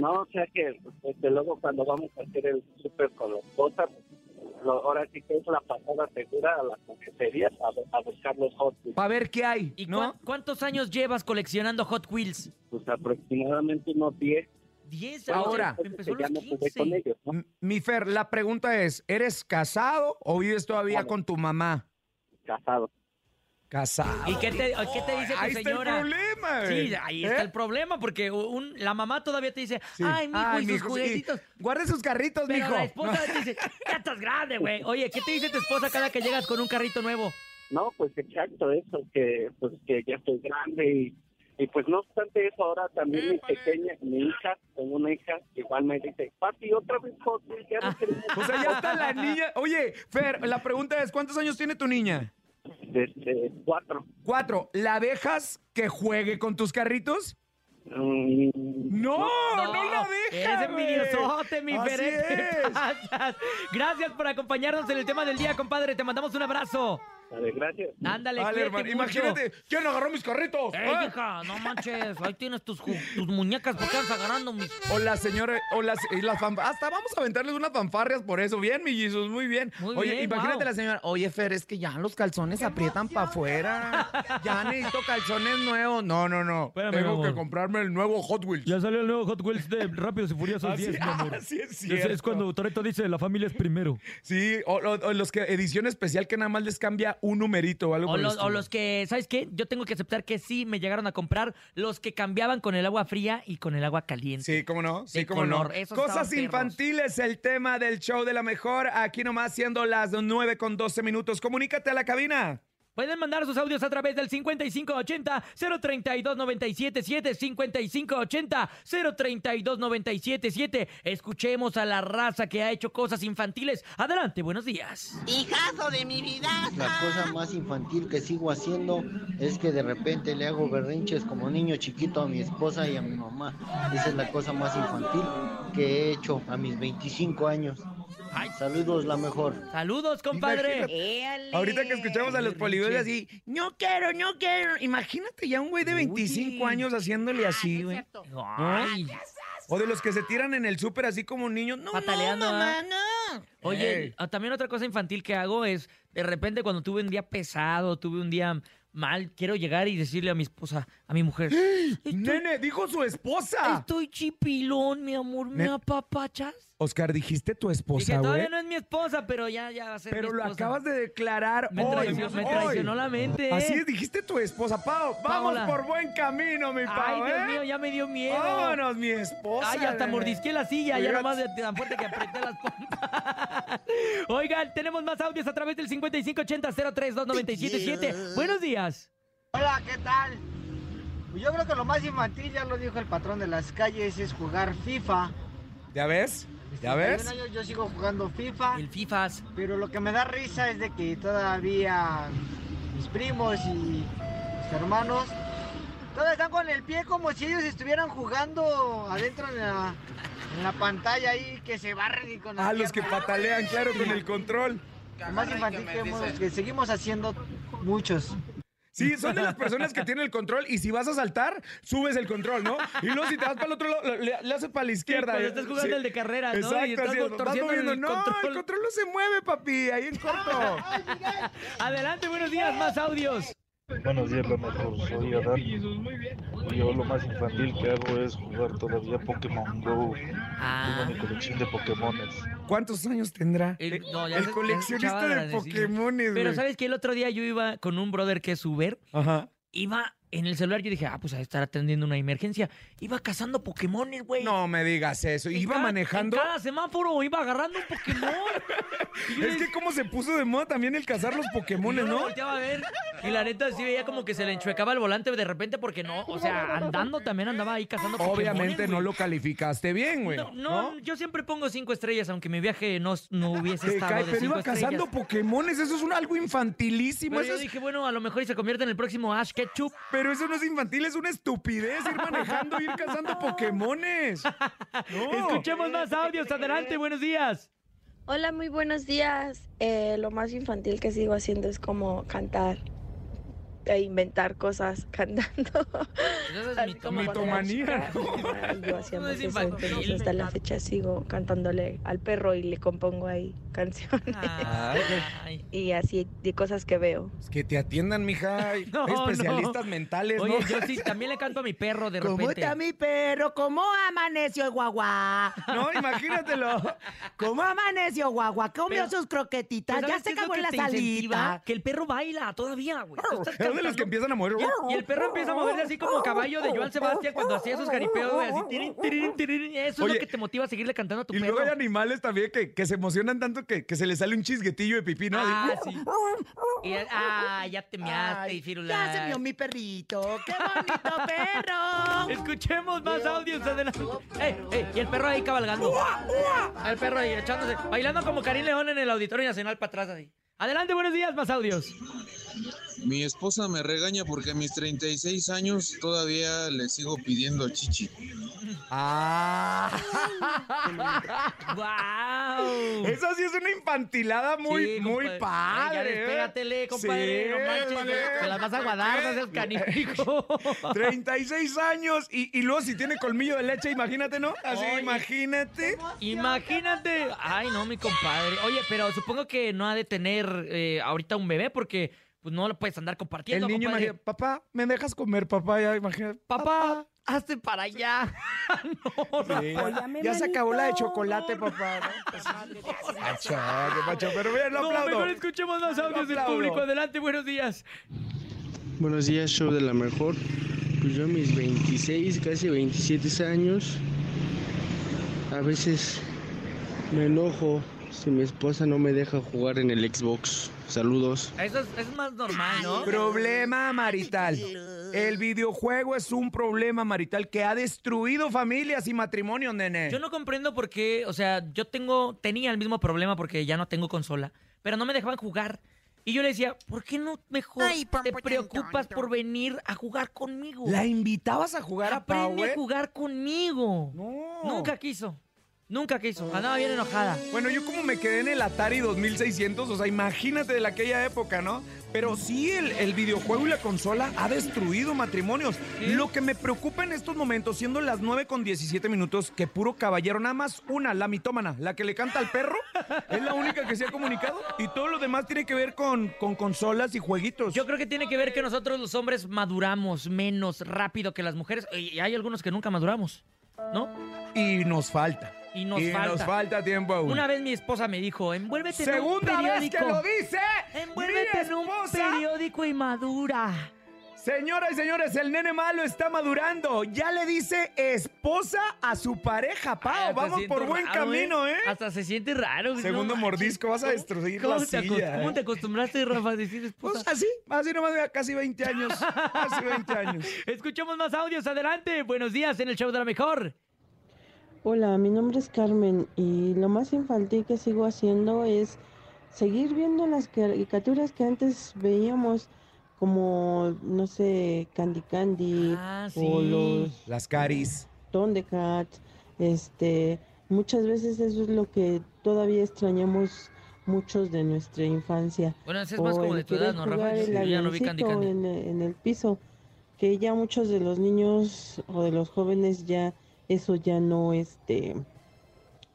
No, o sea que desde luego cuando vamos a hacer el súper con las cosas, ahora sí que es la pasada segura a las cafeterías a, a buscar los Hot Wheels. Para ver qué hay, ¿Y cuántos años llevas coleccionando Hot Wheels? Pues aproximadamente unos 10. 10 Bueno, Ahora. Empezó a los no jugué 15. con ellos, Mi Fer, la pregunta es, ¿eres casado o vives todavía con tu mamá? Casado. Casado. ¿Y qué te, qué te dice tu Ahí está el señora? problema, Sí, ahí ¿Eh? está el problema, porque un- la mamá todavía te dice, Sí. ay, mijo, Ay, y sus mijo, juguetitos. Guarde sus carritos, Pero mijo. la esposa No. te dice, <laughs> ya estás grande, güey. Oye, ¿qué te dice tu esposa cada que llegas con un carrito nuevo? No, pues exacto, eso, que pues que ya estoy grande y Y pues no obstante eso, ahora también mi pequeña, mi hija, tengo una hija, igual me dice, papi, otra vez Hot ya no queremos O sea, ya está la niña. Oye, Fer, la pregunta es, ¿cuántos años tiene tu niña? Desde cuatro. Cuatro. ¿La dejas que juegue con tus carritos? Mm, No, no, la dejas. Eres envidiosote, mi. Gracias por acompañarnos en el tema del día, compadre. Te mandamos un abrazo. Vale, gracias. Ándale, Dale, hermano, mucho. imagínate, ¿quién agarró mis carritos? Ey, ¿Ah? hija, no manches, ahí tienes tus, muñecas, ¿por qué andas agarrando mis...? O la señora, o las, y las fanfa- Hasta vamos a aventarles unas fanfarrias por eso. Bien, mi Jesus, muy bien. Muy Oye, bien, imagínate wow. la señora. Oye, Fer, es que ya los calzones aprietan para afuera. Ya necesito calzones nuevos. No, no, no. Espérame, Tengo que comprarme el nuevo Hot Wheels. Ya salió el nuevo Hot Wheels de Rápidos y Furiosos Así- 10, mi amor. <laughs> así es Es, es cuando Toreto dice, la familia es primero. Sí, o, o- o los que edición especial que nada más les cambia un numerito o algo O por el los, o los que, ¿sabes qué? Yo tengo que aceptar que sí me llegaron a comprar los que cambiaban con el agua fría y con el agua caliente. Sí, cómo no, sí, cómo color, no. esos Cosas infantiles, el tema del show de la mejor. Aquí nomás siendo las 9 con 12 minutos. Comunícate a la cabina. Pueden mandar sus audios a través del 5580-032-977, 5580-032-977. Escuchemos a la raza que ha hecho cosas infantiles. Adelante, buenos días. Hijazo de mi vida. La cosa más infantil que sigo haciendo es que de repente le hago berrinches como niño chiquito a mi esposa y a mi mamá. Esa es la cosa más infantil que he hecho a mis 25 años. Saludos, la mejor. Saludos, compadre. Imagínate. Ahorita que escuchamos a los poligones así, no quiero, no quiero. Imagínate ya un güey de 25 años haciéndole así, güey. Ay. O de los que se tiran en el súper así como niños. No, Pataleando, no, mamá, ¿ah? no. Oye, ah, también otra cosa infantil que hago es, de repente cuando tuve un día pesado, tuve un día mal, quiero llegar y decirle a mi esposa, a mi mujer, Nene, dijo su esposa. estoy chipilón, mi amor, ¿me apapachas? Oscar, dijiste tu Dije, esposa, todavía güey. no es mi esposa, pero ya, ya va a ser Pero mi lo esposa. acabas de declarar Me hoy. traicionó- me hoy. traicionó la mente, ¿eh? Así es, dijiste tu esposa, Pau. Vamos Paola. por buen camino, mi Pau. Ay, Dios ¿eh? mío, ya me dio miedo. Vámonos, mi esposa. Ay, hasta nene. mordisqué la silla, ya nomás de tan fuerte que apreté las pompas. <laughs> Oigan, tenemos más audios a través del 5580-032977. Buenos días. Hola, ¿qué tal? Yo creo que lo más infantil, ya lo dijo el patrón de las calles, es jugar FIFA. ¿Ya ves? ¿Ya 31 ves? años yo sigo jugando FIFA. El FIFAs. Pero lo que me da risa es de que todavía mis primos y mis hermanos todos están con el pie como si ellos estuvieran jugando adentro en la, en la pantalla ahí que se barren y con Ah, los que patalean, claro, con el control. Lo más infantil que, hemos- que seguimos haciendo muchos. Sí, son de las personas que tienen el control y si vas a saltar, subes el control, ¿no? Y luego si te vas para el otro lado, le, le haces para la izquierda. cuando estás jugando el de carreras, ¿no? Exacto, Y estás así es, vas torciendo moviendo. el No, control. el control no se mueve, papi, ahí en corto. <laughs> Adelante, buenos días, más audios. Buenos días, lo mejor. Soy Adán. Yo lo más infantil que hago es jugar todavía Pokémon Go. Ah. Tengo mi colección de Pokémones. ¿Cuántos años tendrá? El, no, ya el se- ya coleccionista de. Pokémones, Pero. ¿sabes que El otro día yo iba con un brother que es Uber. Ajá. Iba en el celular, yo dije, ah, pues a estar atendiendo una emergencia. Iba cazando Pokémones, güey. No me digas eso. Iba cada- manejando. En cada semáforo iba agarrando un Pokémon. <laughs> Es que cómo se puso de moda también el cazar los Pokémones, ¿no? volteaba a ver y la neta sí veía como que se le enchuecaba el volante de repente porque no, o sea, andando también andaba ahí cazando Obviamente no lo calificaste bien, güey. No, no, yo siempre pongo cinco estrellas, aunque mi viaje no, no <laughs> hubiese Te estado cae, de pero cinco iba cazando. Pokémones, eso es un algo infantilísimo. Pero eso yo es- dije, bueno, a lo mejor y se convierte en el próximo Ash Ketchup. Pero eso no es infantil, es una estupidez ir manejando, ir cazando Pokémones. No. Escuchemos más audios, adelante, buenos días. Hola, muy buenos días. Eh, lo más infantil que sigo haciendo es como cantar e inventar cosas <laughs> cantando. Cuando era Mitomanía. chica, Yo hacíamos es eso, entonces hasta la fecha sigo cantándole al perro y le compongo ahí <laughs> canciones. Ay. y así de cosas que veo. Que te atiendan, mija. <laughs> No, especialistas no. mentales, Oye, ¿no? yo sí, también le canto a mi perro de ¿Cómo repente. está mi perro? ¿Cómo amaneció el guagua? No, imagínatelo. ¿Cómo amaneció guagua? Comió Pero- sus croquetitas, Pero ya ¿sabes se es acabó la salita. Que el perro baila todavía, güey. Son de los que empiezan a mover. Y el, y el perro empieza a moverse así como caballo de Joan Sebastián cuando hacía esos jaripeos, güey, así. tirin, tirin, tirin. Eso Oye, es lo que te motiva a seguirle cantando a tu Y perro. luego hay animales también que, que se emocionan tanto que, que se les sale un chisguetillo de pipí, ¿no? Ah, Así, sí. Y, ah, ya te measte, Ay, Firula. ya se mió mi perrito. ¡Qué bonito <laughs> perro! Escuchemos más audios adelante. ¡Ey, ey! Y el perro ahí cabalgando. El perro ahí echándose, bailando como Karim León en el Auditorio Nacional para atrás así. Adelante, buenos días, más audios. Mi esposa me regaña porque a mis 36 años todavía le sigo pidiendo chichi. ¡Ah! ¡Wow! Eso sí es una infantilada muy, Sí, muy compadre. padre. Ay, ya ¿eh? despégatele, compadre, Sí, no manches, vale. te las vas a guardar, no seas canijo. 36 <laughs> años y, y luego si tiene colmillo de leche, imagínate, ¿no? Así, Oye. imagínate. Imagínate. Ay, no, mi compadre. Oye, pero supongo que no ha de tener eh, ahorita un bebé porque pues no lo puedes andar El compartiendo, niño compadre. imagina, papá, ¿me dejas comer, papá? Ya, imagínate. Papá, hazte para allá. <laughs> no, Sí, ya, se acabó la de chocolate, papá. ¿no? <laughs> Pues, qué pacho, pero bien, lo No, aplaudo. mejor escuchemos más audios del público. Adelante, buenos días. Buenos días, show de la mejor. Pues yo a mis 26, casi 27 años, a veces me enojo si mi esposa no me deja jugar en el Xbox. Saludos. Eso es, es más normal, ¿no? Problema marital. El videojuego es un problema marital que ha destruido familias y matrimonios, nene. Yo no comprendo por qué, o sea, yo tengo, tenía el mismo problema porque ya no tengo consola, pero no me dejaban jugar. Y yo le decía, ¿por qué no mejor te preocupas por venir a jugar conmigo? ¿La invitabas a jugar a Aprende Power? a jugar conmigo. No. Nunca quiso. Nunca quiso. Andaba bien enojada. Bueno, yo como me quedé en el Atari 2600, o sea, imagínate de aquella época, ¿no? Pero sí, el, el videojuego y la consola ha destruido matrimonios. Lo que me preocupa en estos momentos, siendo las 9 con 17 minutos, que puro caballero, nada más una, la mitómana, la que le canta al perro, <laughs> es la única que se ha comunicado. Y todo lo demás tiene que ver con, con consolas y jueguitos. Yo creo que tiene que ver que nosotros los hombres maduramos menos rápido que las mujeres. Y hay algunos que nunca maduramos, ¿no? Y nos falta. Y nos y falta. nos falta tiempo aún. Una vez mi esposa me dijo, envuélvete en un Segunda vez periódico. que lo dice. Envuélvete en un periódico y madura. Señoras y señores, el nene malo está madurando. Ya le dice esposa a su pareja. Hasta Vamos por buen raro, camino, ¿eh? Hasta se siente raro. Segundo no mordisco, vas a destruir ¿Cómo la silla, ¿Cómo eh? te acostumbraste, Rafa, a decir esposa? Pues así, así nomás casi 20 años. Casi 20 años. <laughs> Escuchamos más audios, adelante. Buenos días en el show de la mejor. Hola, mi nombre es Carmen y lo más infantil que sigo haciendo es seguir viendo las caricaturas que antes veíamos como, no sé, Candy Candy Ah, o los Las caris. Thundercats. Este, muchas veces eso es lo que todavía extrañamos muchos de nuestra infancia. Bueno, es más O como el de tu edad, ¿no, jugar Rafa? el Sí, yo ya no vi Candy Candy. En, en el piso, que ya muchos de los niños o de los jóvenes ya eso ya no este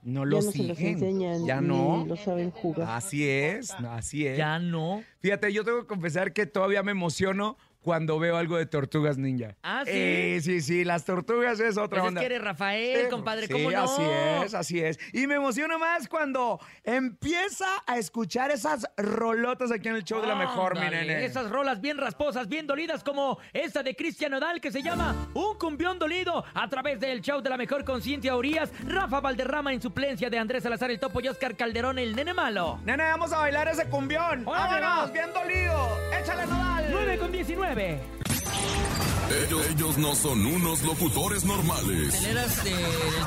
No ya lo no se los enseñan Ya ni no. lo saben jugar. Así es, así es. Ya no. Fíjate, yo tengo que confesar que todavía me emociono cuando veo algo de tortugas ninja. Ah, ¿sí? Eh, sí, sí, las tortugas es otra Pues es onda. que eres Rafael, Sí, compadre, sí, ¿cómo no? así es, así es. Y me emociona más cuando empieza a escuchar esas rolotas aquí en el show de la mejor, mi nene. Esas rolas bien rasposas, bien dolidas, como esta de Cristian Nodal que se llama Un cumbión dolido, a través del show de la mejor con Cintia Urias, Rafa Valderrama en suplencia de Andrés Salazar el Topo y Oscar Calderón el nene malo. Nene, vamos a bailar ese cumbión. Vámonos, va. bien dolido. Échale, Nodal. 9 con 19. Ellos, ellos no son unos locutores normales. Teleras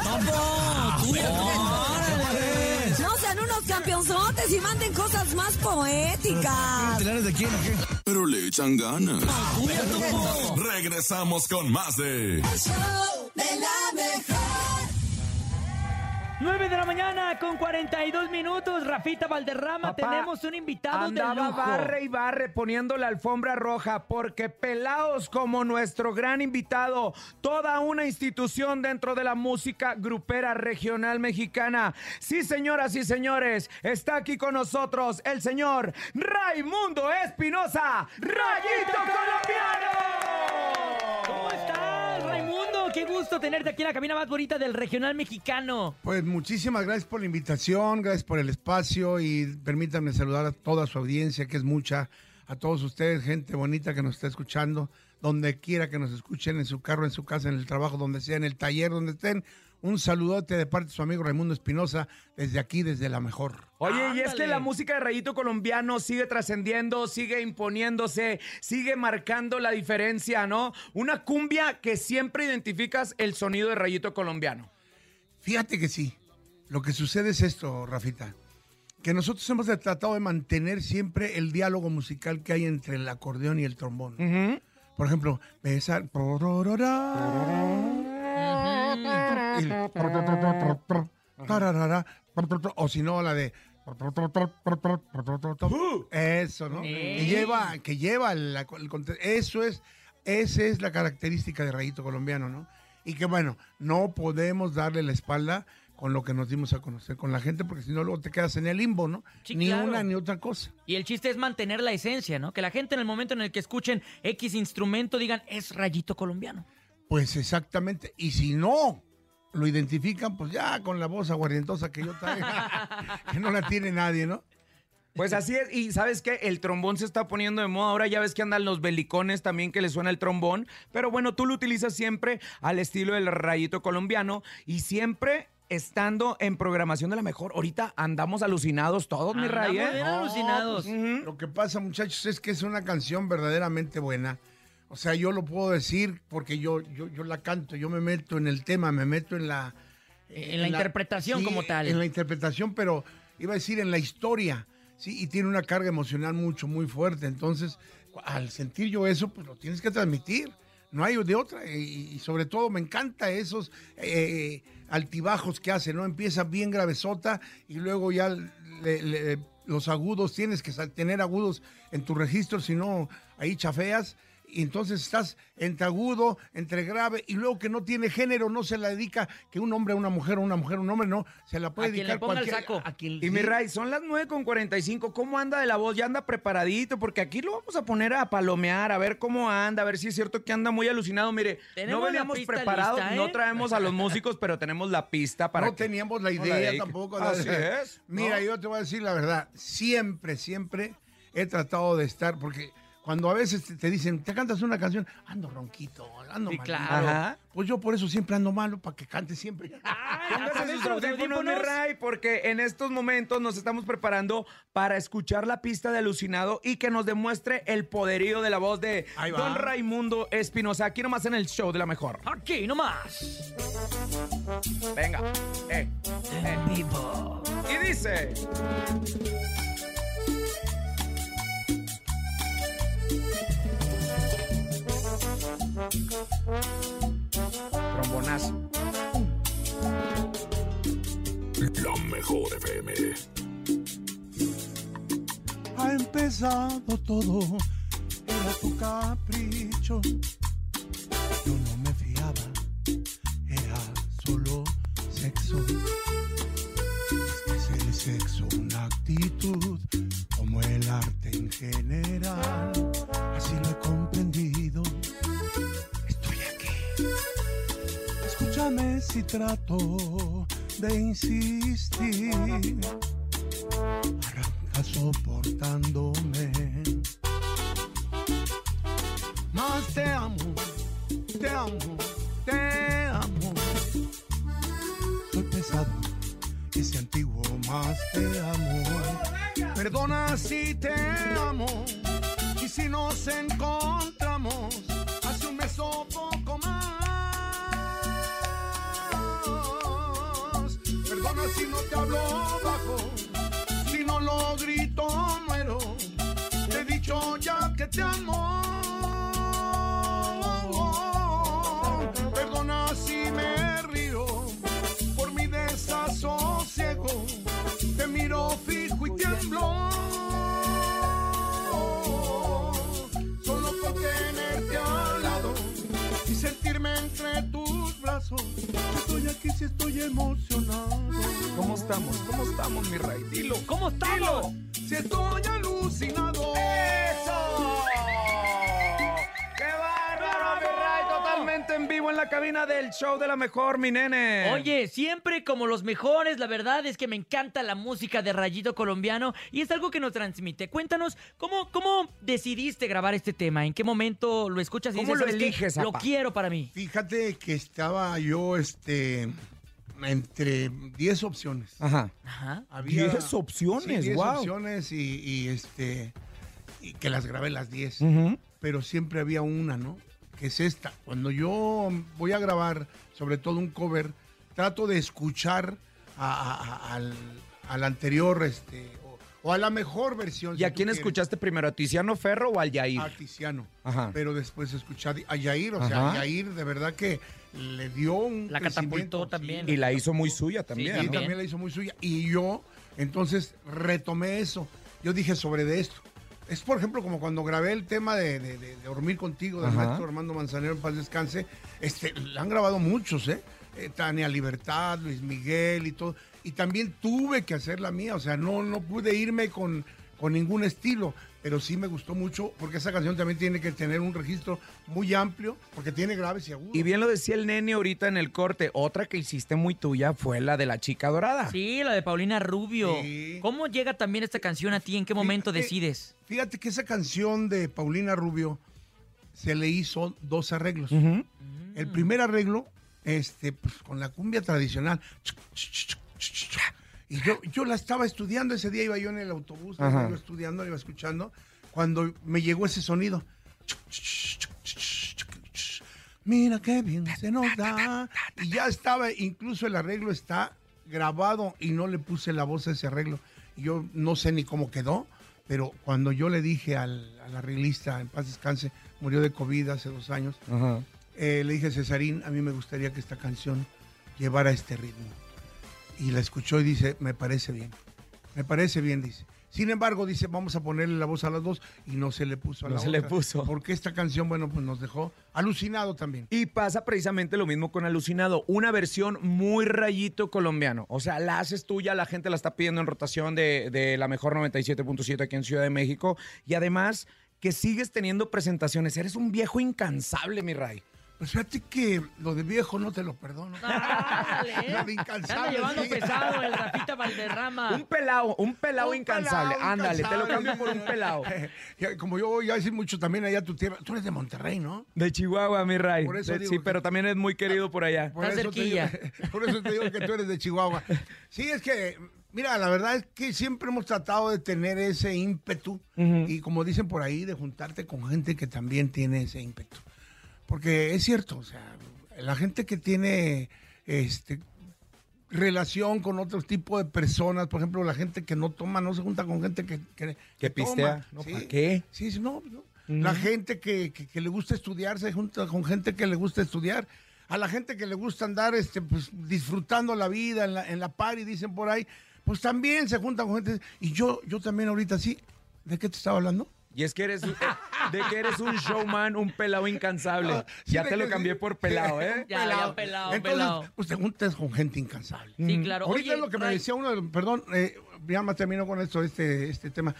Topo, órale. No sean unos campeonzotes y manden cosas más poéticas. de quién Pero le echan ganas. Regresamos con más de... El show de la mejor. 9 de la mañana con 42 minutos. Rafita Valderrama, Papá, tenemos un invitado de lujo. barre y barre poniendo la alfombra roja porque pelados como nuestro gran invitado, toda una institución dentro de la música grupera regional mexicana. Sí, señoras y señores, está aquí con nosotros el señor Raimundo Espinosa, Rayito Colombiano. Qué gusto tenerte aquí en la cabina más bonita del regional mexicano. Pues muchísimas gracias por la invitación, gracias por el espacio y permítanme saludar a toda su audiencia, que es mucha, a todos ustedes, gente bonita que nos está escuchando, donde quiera que nos escuchen, en su carro, en su casa, en el trabajo, donde sea, en el taller, donde estén. Un saludote de parte de su amigo Raimundo Espinosa, desde aquí, desde la mejor. Oye, y es que la música de Rayito Colombiano sigue trascendiendo, sigue imponiéndose, sigue marcando la diferencia, ¿no? Una cumbia que siempre identificas el sonido de Rayito Colombiano. Fíjate que sí. Lo que sucede es esto, Rafita. Que nosotros hemos tratado de mantener siempre el diálogo musical que hay entre el acordeón y el trombón. Por ejemplo, besar. O si no, la de. Eso, ¿no? Que lleva, que lleva la- el contexto. Eso es, esa es la característica de Rayito Colombiano, ¿no? Y que bueno, no podemos darle la espalda con lo que nos dimos a conocer con la gente, porque si no, luego te quedas en el limbo, ¿no? Sí, ni claro. una ni otra cosa. Y el chiste es mantener la esencia, ¿no? Que la gente en el momento en el que escuchen X instrumento digan, es rayito colombiano. Pues exactamente. Y si no lo identifican, pues ya con la voz aguardientosa que yo traigo, <laughs> que no la tiene nadie, ¿no? Pues así es, y sabes que el trombón se está poniendo de moda. Ahora ya ves que andan los belicones también que le suena el trombón. Pero bueno, tú lo utilizas siempre al estilo del rayito colombiano y siempre estando en programación de la mejor. Ahorita andamos alucinados todos, mi ray, Andamos ¿eh? bien alucinados. pues, Lo que pasa, muchachos, es que es una canción verdaderamente buena. O sea, yo lo puedo decir porque yo, yo, yo la canto, yo me meto en el tema, me meto en la... En la interpretación como tal. En la interpretación, pero iba a decir en la historia, ¿sí? Y tiene una carga emocional mucho, muy fuerte. Entonces, al sentir yo eso, pues lo tienes que transmitir. No hay de otra. Y, y sobre todo me encanta esos eh, altibajos que hace, ¿no? Empieza bien gravesota y luego ya le- le- los agudos, tienes que tener agudos en tu registro, si no, ahí chafeas. Y entonces estás entre agudo, entre grave, y luego que no tiene género, no se la dedica que un hombre a una mujer o una mujer a un hombre, no. Se la puede A quien dedicar le ponga el saco. a quien- Y mi sí. Ray, son las 9 con 45. ¿Cómo anda de la voz? Ya anda preparadito, porque aquí lo vamos a poner a palomear, a ver cómo anda, a ver si es cierto que anda muy alucinado. Mire, no veníamos preparados, lista, ¿eh? no traemos a los músicos, pero tenemos la pista para no que- teníamos la no idea tampoco. Así es. Mira, ¿no? yo te voy a decir la verdad. Siempre, siempre he tratado de estar, porque cuando a veces te, dicen, te cantas una canción, ando ronquito, ando Sí, mal. claro. Ajá. Pues yo por eso siempre ando malo, para que cante siempre. <laughs> <laughs> Póngase sus audífonos, mi Ray, porque en estos momentos nos estamos preparando para escuchar la pista de Alucinado y que nos demuestre el poderío de la voz de. Don Raimundo Espinosa. Aquí nomás en el show de la mejor. Aquí nomás. Venga. Eh, eh. Y dice. Mejor FM. Ha empezado todo, era tu capricho. Yo no me fiaba, era solo sexo. Es el sexo una actitud, como el arte en general. Así lo he comprendido. Estoy aquí. Escúchame si trato de insistir del show de la mejor, mi nene. Oye, siempre como los mejores, la verdad es que me encanta la música de Rayito Colombiano y es algo que nos transmite. Cuéntanos, ¿cómo, cómo decidiste grabar este tema? ¿En qué momento lo escuchas y ¿Cómo dices, lo "¿Sabes qué? eliges, Lo quiero para mí. Fíjate que estaba yo, este, entre 10 opciones. Ajá. Ajá. Había 10 opciones, sí, 10 wow. opciones y, y, este, y que las grabé las 10. Ujú. Pero siempre había una, ¿no? Que es esta. Cuando yo voy a grabar, sobre todo un cover, trato de escuchar a- a- a- al, al anterior, este, o, o a la mejor versión. ¿Y si a quién quieres. escuchaste primero? ¿A Tiziano Ferro o al Yair? A Tiziano. Ajá. Pero después escuché a Yair, o sea, Ajá. Yair de verdad que le dio un La catapultó sí. también. Y la hizo muy suya también. Sí, ¿no? también la hizo muy suya. Y yo, entonces, retomé eso. Yo dije sobre de esto. Es, por ejemplo, como cuando grabé el tema de, de- Dormir Contigo del maestro Armando Manzanero en paz descanse. Este, la han grabado muchos, ¿eh? Eh, Tania Libertad, Luis Miguel y todo. Y también tuve que hacer la mía. O sea, no, no pude irme con, con ningún estilo. Pero sí me gustó mucho porque esa canción también tiene que tener un registro muy amplio porque tiene graves y agudos. Y bien lo decía el nene ahorita en el corte. Otra que hiciste muy tuya fue la de la chica dorada. Sí, la de Paulina Rubio. Sí. ¿Cómo llega también esta canción a ti? ¿En qué momento Fíjate- decides? Fíjate que esa canción de Paulina Rubio se le hizo dos arreglos. El primer arreglo, este, pues, con la cumbia tradicional. Y yo, yo la estaba estudiando, ese día iba yo en el autobús, la iba estudiando, la iba escuchando, cuando me llegó ese sonido. Mira qué bien se nos da. Y ya estaba, incluso el arreglo está grabado y no le puse la voz a ese arreglo. Yo no sé ni cómo quedó, pero cuando yo le dije al, al arreglista, en paz descanse, murió de COVID hace dos años, eh, le dije, Cesarín, a mí me gustaría que esta canción llevara este ritmo. Y la escuchó y dice, me parece bien. Me parece bien, dice. Sin embargo, dice, vamos a ponerle la voz a las dos y no se le puso a No la se le puso. Porque esta canción, bueno, pues nos dejó alucinado también. Y pasa precisamente lo mismo con Alucinado, una versión muy rayito colombiano. O sea, la haces tuya, la gente la está pidiendo en rotación de, de la mejor 97.7 aquí en Ciudad de México. Y además que sigues teniendo presentaciones. Eres un viejo incansable, mi Ray. Pues fíjate que lo de viejo no te lo perdono. <laughs> ¿eh? La <laughs> de Anda incansable. llevando sí. pesado el <laughs> Rafita Valderrama. Un pelado, un pelado Un incansable. pelao Ándale, te lo cambio por un pelado. Como yo voy a decir mucho también allá a tu tierra. Tú eres de Monterrey, ¿no? De Chihuahua, mi Ray. Por eso De- digo sí, que- pero también es muy querido por allá. Por Está eso, te digo, cerquilla. por eso te digo que tú eres de Chihuahua. Sí, es que, mira, la verdad es que siempre hemos tratado de tener ese ímpetu y como dicen por ahí, de juntarte con gente que también tiene ese ímpetu. Porque es cierto, o sea, la gente que tiene este relación con otro tipo de personas, por ejemplo, la gente que no toma, no se junta con gente que, que, Que pistea. toma. ¿No? Sí. ¿Para qué? Sí, sí, no, no. La gente que, que- que le gusta estudiar se junta con gente que le gusta estudiar. A la gente que le gusta andar este, pues, disfrutando la vida en la, en la party, dicen por ahí, pues también se junta con gente. Y yo, yo también ahorita sí. ¿De qué te estaba hablando? Y es que eres, eh, de que eres un showman, un pelado incansable. Ah, Sí, ya te lo cambié sí. por pelado, ¿eh? <laughs> Ya, ya, pelado, Entonces, pelado. pues te juntas con gente incansable. Sí, claro. Ahorita Oye, es lo que me decía uno, de- perdón, eh, ya más termino con esto, este, este tema.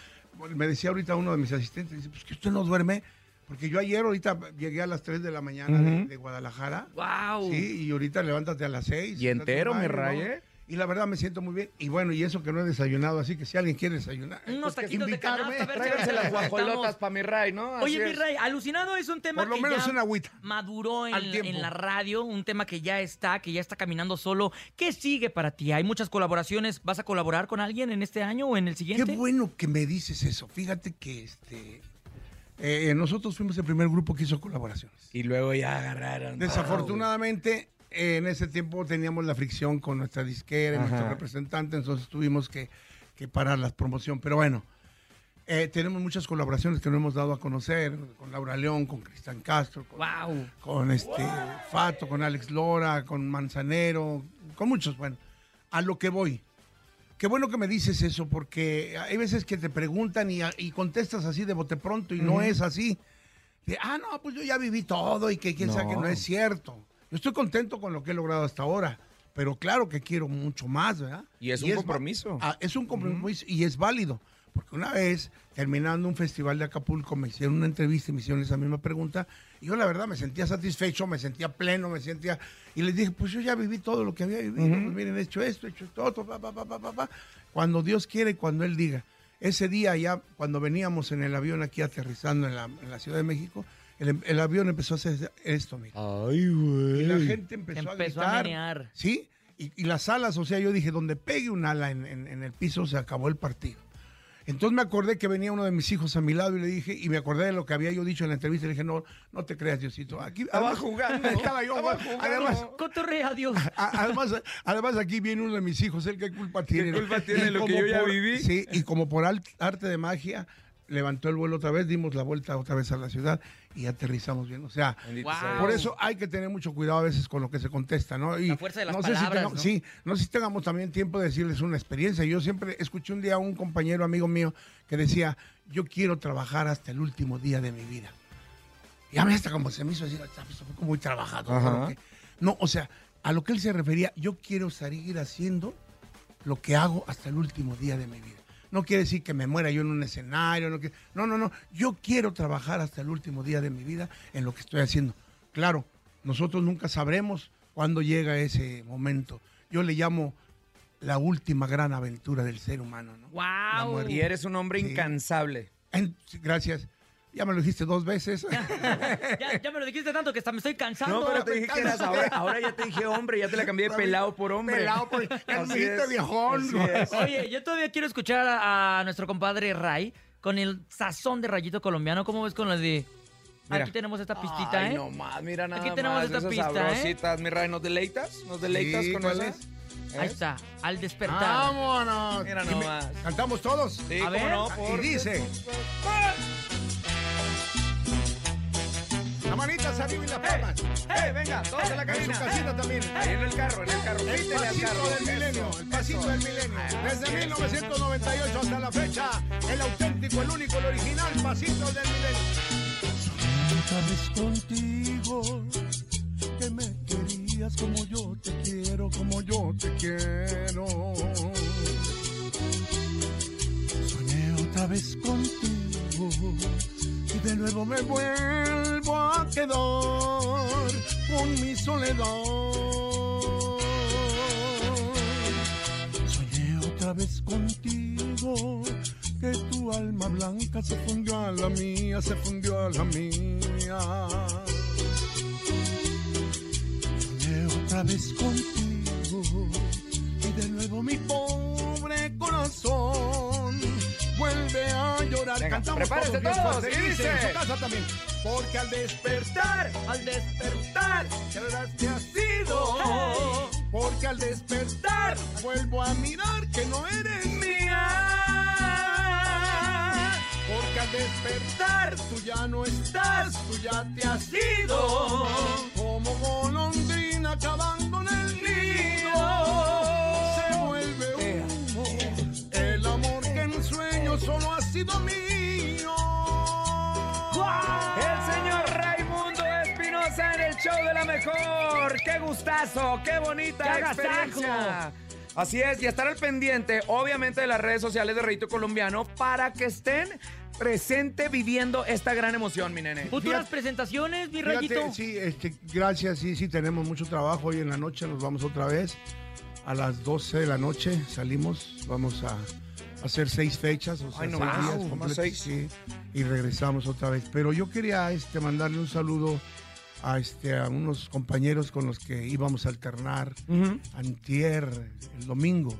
Me decía ahorita uno de mis asistentes, dice, pues que usted no duerme, porque yo ayer ahorita llegué a las 3 de la mañana de, Guadalajara. Wow. Sí, y ahorita levántate a las 6. Y entero, mi Ray, ¿eh? Y la verdad me siento muy bien. Y bueno, y eso que no he desayunado, así que si alguien quiere desayunar, Unos pues que taquitos de invitarme. canasta, a ver si Tráiganse las guajolotas para mi Ray, ¿no? Así Oye, mi. Ray, Alucinado es un tema Por lo que menos ya una agüita. maduró en, la radio, un tema que ya está, que ya está caminando solo. ¿Qué sigue para ti? ¿Hay muchas colaboraciones? ¿Vas a colaborar con alguien en este año o en el siguiente? Qué bueno que me dices eso. Fíjate que este eh, nosotros fuimos el primer grupo que hizo colaboraciones. Y luego ya agarraron. Desafortunadamente, eh, en ese tiempo teníamos la fricción con nuestra disquera, y Ajá. nuestro representante, entonces tuvimos que, que parar la promoción. Pero bueno, eh, tenemos muchas colaboraciones que no hemos dado a conocer, con Laura León, con Cristian Castro, con, Wow. con este Fato, con Alex Lora, con Manzanero, con muchos. Bueno, a lo que voy. Qué bueno que me dices eso, porque hay veces que te preguntan y, y contestas así de bote pronto y no es así. De, ah, no, pues yo ya viví todo y que quién sabe que No. no es cierto. Yo estoy contento con lo que he logrado hasta ahora, pero claro que quiero mucho más, ¿verdad? Y es un va- compromiso. Ah, es un compromiso y es válido, Porque una vez, terminando un festival de Acapulco, me hicieron una entrevista y me hicieron esa misma pregunta. Y yo, la verdad, me sentía satisfecho, me sentía pleno, me sentía. Y les dije, pues yo ya viví todo lo que había vivido. Ujú. Pues miren, he hecho esto, he hecho esto, otro, pa, pa, pa. Cuando Dios quiere y cuando Él diga. Ese día, ya cuando veníamos en el avión aquí aterrizando en la, en la Ciudad de México, el, el avión empezó a hacer esto, mira. Ay, güey. Y la gente empezó, Empezó a a gritar. menear. Sí, y, y las alas, o sea, yo dije, donde pegue un ala en, en- en el piso, se acabó el partido. Entonces me acordé que venía uno de mis hijos a mi lado y le dije, y me acordé de lo que había yo dicho en la entrevista, y le dije, no, no te creas, Diosito. Aquí Estaba además- jugando. <laughs> Estaba yo, Estaba jugando. jugando. Además, Cotorrea, Dios. <laughs> a- además, además aquí viene uno de mis hijos, él qué culpa tiene. ¿Qué culpa tiene Y lo que como yo ya por- viví? Sí, y como por arte de magia, levantó el vuelo otra vez, dimos la vuelta otra vez a la ciudad y aterrizamos bien. O sea, por eso hay que tener mucho cuidado a veces con lo que se contesta, ¿no? Y La fuerza de las no sé si palabras, tengamos- ¿no? Sí, no sé si tengamos también tiempo de decirles una experiencia. Yo siempre escuché un día a un compañero amigo mío que decía, yo quiero trabajar hasta el último día de mi vida. Y a mí hasta como se me hizo decir, "Ah, pues, fue como muy trabajado. No, o sea, a lo que él se refería, yo quiero seguir haciendo lo que hago hasta el último día de mi vida. No quiere decir que me muera yo en un escenario, no, que- no, no, no. Yo quiero trabajar hasta el último día de mi vida en lo que estoy haciendo. Claro, nosotros nunca sabremos cuándo llega ese momento. Yo le llamo la última gran aventura del ser humano, ¡Wow! Y eres un hombre Sí. incansable. En- gracias. Ya me lo dijiste dos veces. <laughs> Ya, ya me lo dijiste tanto que hasta me estoy cansando. No, pero te dije que eras ahora. <laughs> Ahora ya te dije hombre, ya te la cambié de pelado por hombre. Pelado por- <laughs> ya me dijiste viejón. así es. Oye, yo todavía quiero escuchar a, a nuestro compadre Ray con el sazón de rayito colombiano. ¿Cómo ves con la de... Mira. Aquí tenemos esta pistita, Ay, ¿eh? no más, mira nada Aquí tenemos más, esta esas pista, ¿eh? Mi Ray, ¿nos deleitas? ¿Nos deleitas Sí, con ¿cuál esas? Ahí ¿Eh? está, al despertar. ¡Vámonos! Mira nomás. ¿Cantamos todos? Sí, A cómo ver. no, Y dice... La manita arriba y la palma. ¡Eh, venga! Todos en la En su cabina. casita también. Ahí en el carro, en el carro. El pasito carro. del milenio, el pasito del milenio. Desde 1998 hasta la fecha, el auténtico, el único, el original pasito del milenio. Otra vez contigo, que me querías como yo te quiero, como yo te quiero. Soñé otra vez contigo de nuevo me vuelvo a quedar con mi soledad. Soñé otra vez contigo que tu alma blanca se fundió a la mía, se fundió a la mía. Soñé otra vez contigo y de nuevo mi pobre corazón vuelve a. Venga, Cantamos todos, y dice. en su casa también. Porque al despertar, al despertar, ya verás que has sido. Porque al despertar, vuelvo a mirar que no eres mía. Porque al despertar, tú ya no estás, tú ya te has ido. Como golondrina acabando en el nido. Se vuelve humo. El amor que en sueño solo ha sido mío. De la mejor. ¡Qué gustazo! ¡Qué bonita ¡Qué experiencia! Así es, y estar al pendiente, obviamente, de las redes sociales de Reyito Colombiano para que estén presente viviendo esta gran emoción, mi nene. Futuras presentaciones, mi Fíjate, rayito. sí, este, gracias, sí, sí, tenemos mucho trabajo. Hoy en la noche nos vamos otra vez. A las 12 de la noche salimos, vamos a hacer seis fechas, o sea, Ay, no seis más, días nomás completos, seis. sí, y regresamos otra vez. Pero yo quería este, mandarle un saludo a, este, a unos compañeros con los que íbamos a alternar Ujú. antier, el domingo.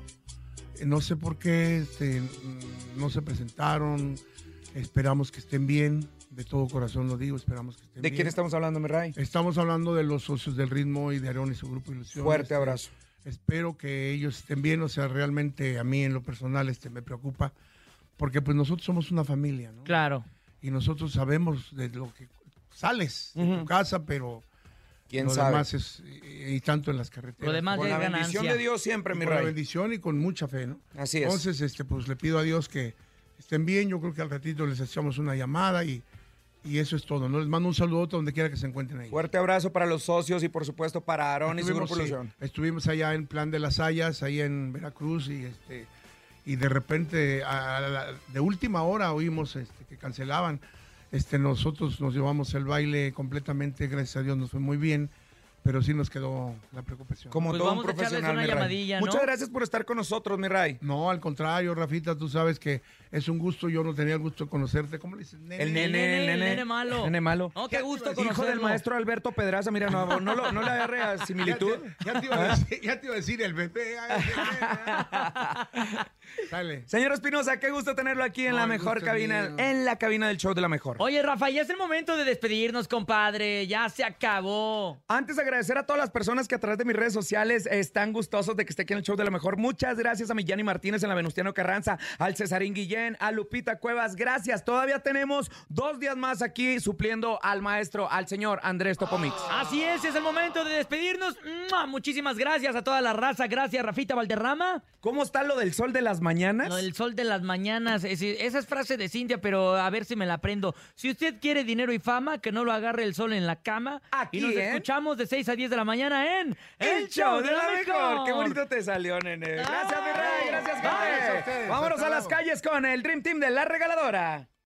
Eh, No sé por qué este, no se presentaron. Esperamos que estén bien. De todo corazón lo digo, esperamos que estén ¿De bien. quién estamos hablando, mi Ray? Estamos hablando de los socios del ritmo y de Aarón y su grupo Ilusión. Fuerte abrazo. Espero que ellos estén bien, o sea, realmente a mí en lo personal este, me preocupa, porque pues nosotros somos una familia, ¿no? Claro. Y nosotros sabemos de lo que sales de tu casa, pero ¿Quién lo sabe? demás es, y, y tanto en las carreteras. Lo demás Con ya la es bendición ganancia. de Dios siempre, mi con la Ray. bendición y con mucha fe, ¿no? Así es. Entonces, este, pues le pido a Dios que estén bien. Yo creo que al ratito les echamos una llamada y, y eso es todo. ¿no? Les mando un saludo donde quiera que se encuentren ahí. Fuerte abrazo para los socios y por supuesto para Aarón y su Estuvimos, grupo sí, estuvimos allá en Plan de las Hayas, ahí en Veracruz y este y de repente, a la- de última hora oímos este, que cancelaban. Este, nosotros nos llevamos el baile completamente, gracias a Dios nos fue muy bien, pero sí nos quedó la preocupación. Como Pues todo un a profesional, una mi Ray. llamadilla, ¿no? Muchas gracias por estar con nosotros, mi Ray. No, al contrario, Rafita, tú sabes que es un gusto, yo no tenía el gusto de conocerte. ¿Cómo le dices? Nene? El nene, el nene, nene malo. Nene malo. No, qué gusto Hijo del conocerlo. maestro Alberto Pedraza, mira, no, no, lo- no le agarre a <laughs> similitud. Ya, ya te iba a decir, ya te iba a decir el bebé. ay, el bebé. Sale. Señor Espinosa, qué gusto tenerlo aquí en No, la el mejor cabina, mío. en la cabina del show de la mejor. Oye, Rafa, ya es el momento de despedirnos, compadre. Ya se acabó. Antes de agradecer a todas las personas que a través de mis redes sociales están gustosos de que esté aquí en el show de la mejor. Muchas gracias a mi Yanni Martínez en la Venustiano Carranza, al Cesarín A Lupita Cuevas. Gracias. Todavía tenemos dos días más aquí supliendo al maestro, al señor Andrés Topomix. Así es, es el momento de despedirnos. ¡Mua! Muchísimas gracias a toda la raza. Gracias, Rafita Valderrama. ¿Cómo está lo del sol de las mañanas? Lo del sol de las mañanas. Es- esa es frase de Cintia, pero a ver si me la aprendo. Si usted quiere dinero y fama, que no lo agarre el sol en la cama. Aquí, y nos ¿eh? escuchamos de 6 a 10 de la mañana en El show de la mejor. Qué bonito te salió, nene. Gracias, mi rey. Gracias, a. Vámonos Hasta a las calles con el Dream Team de la regaladora.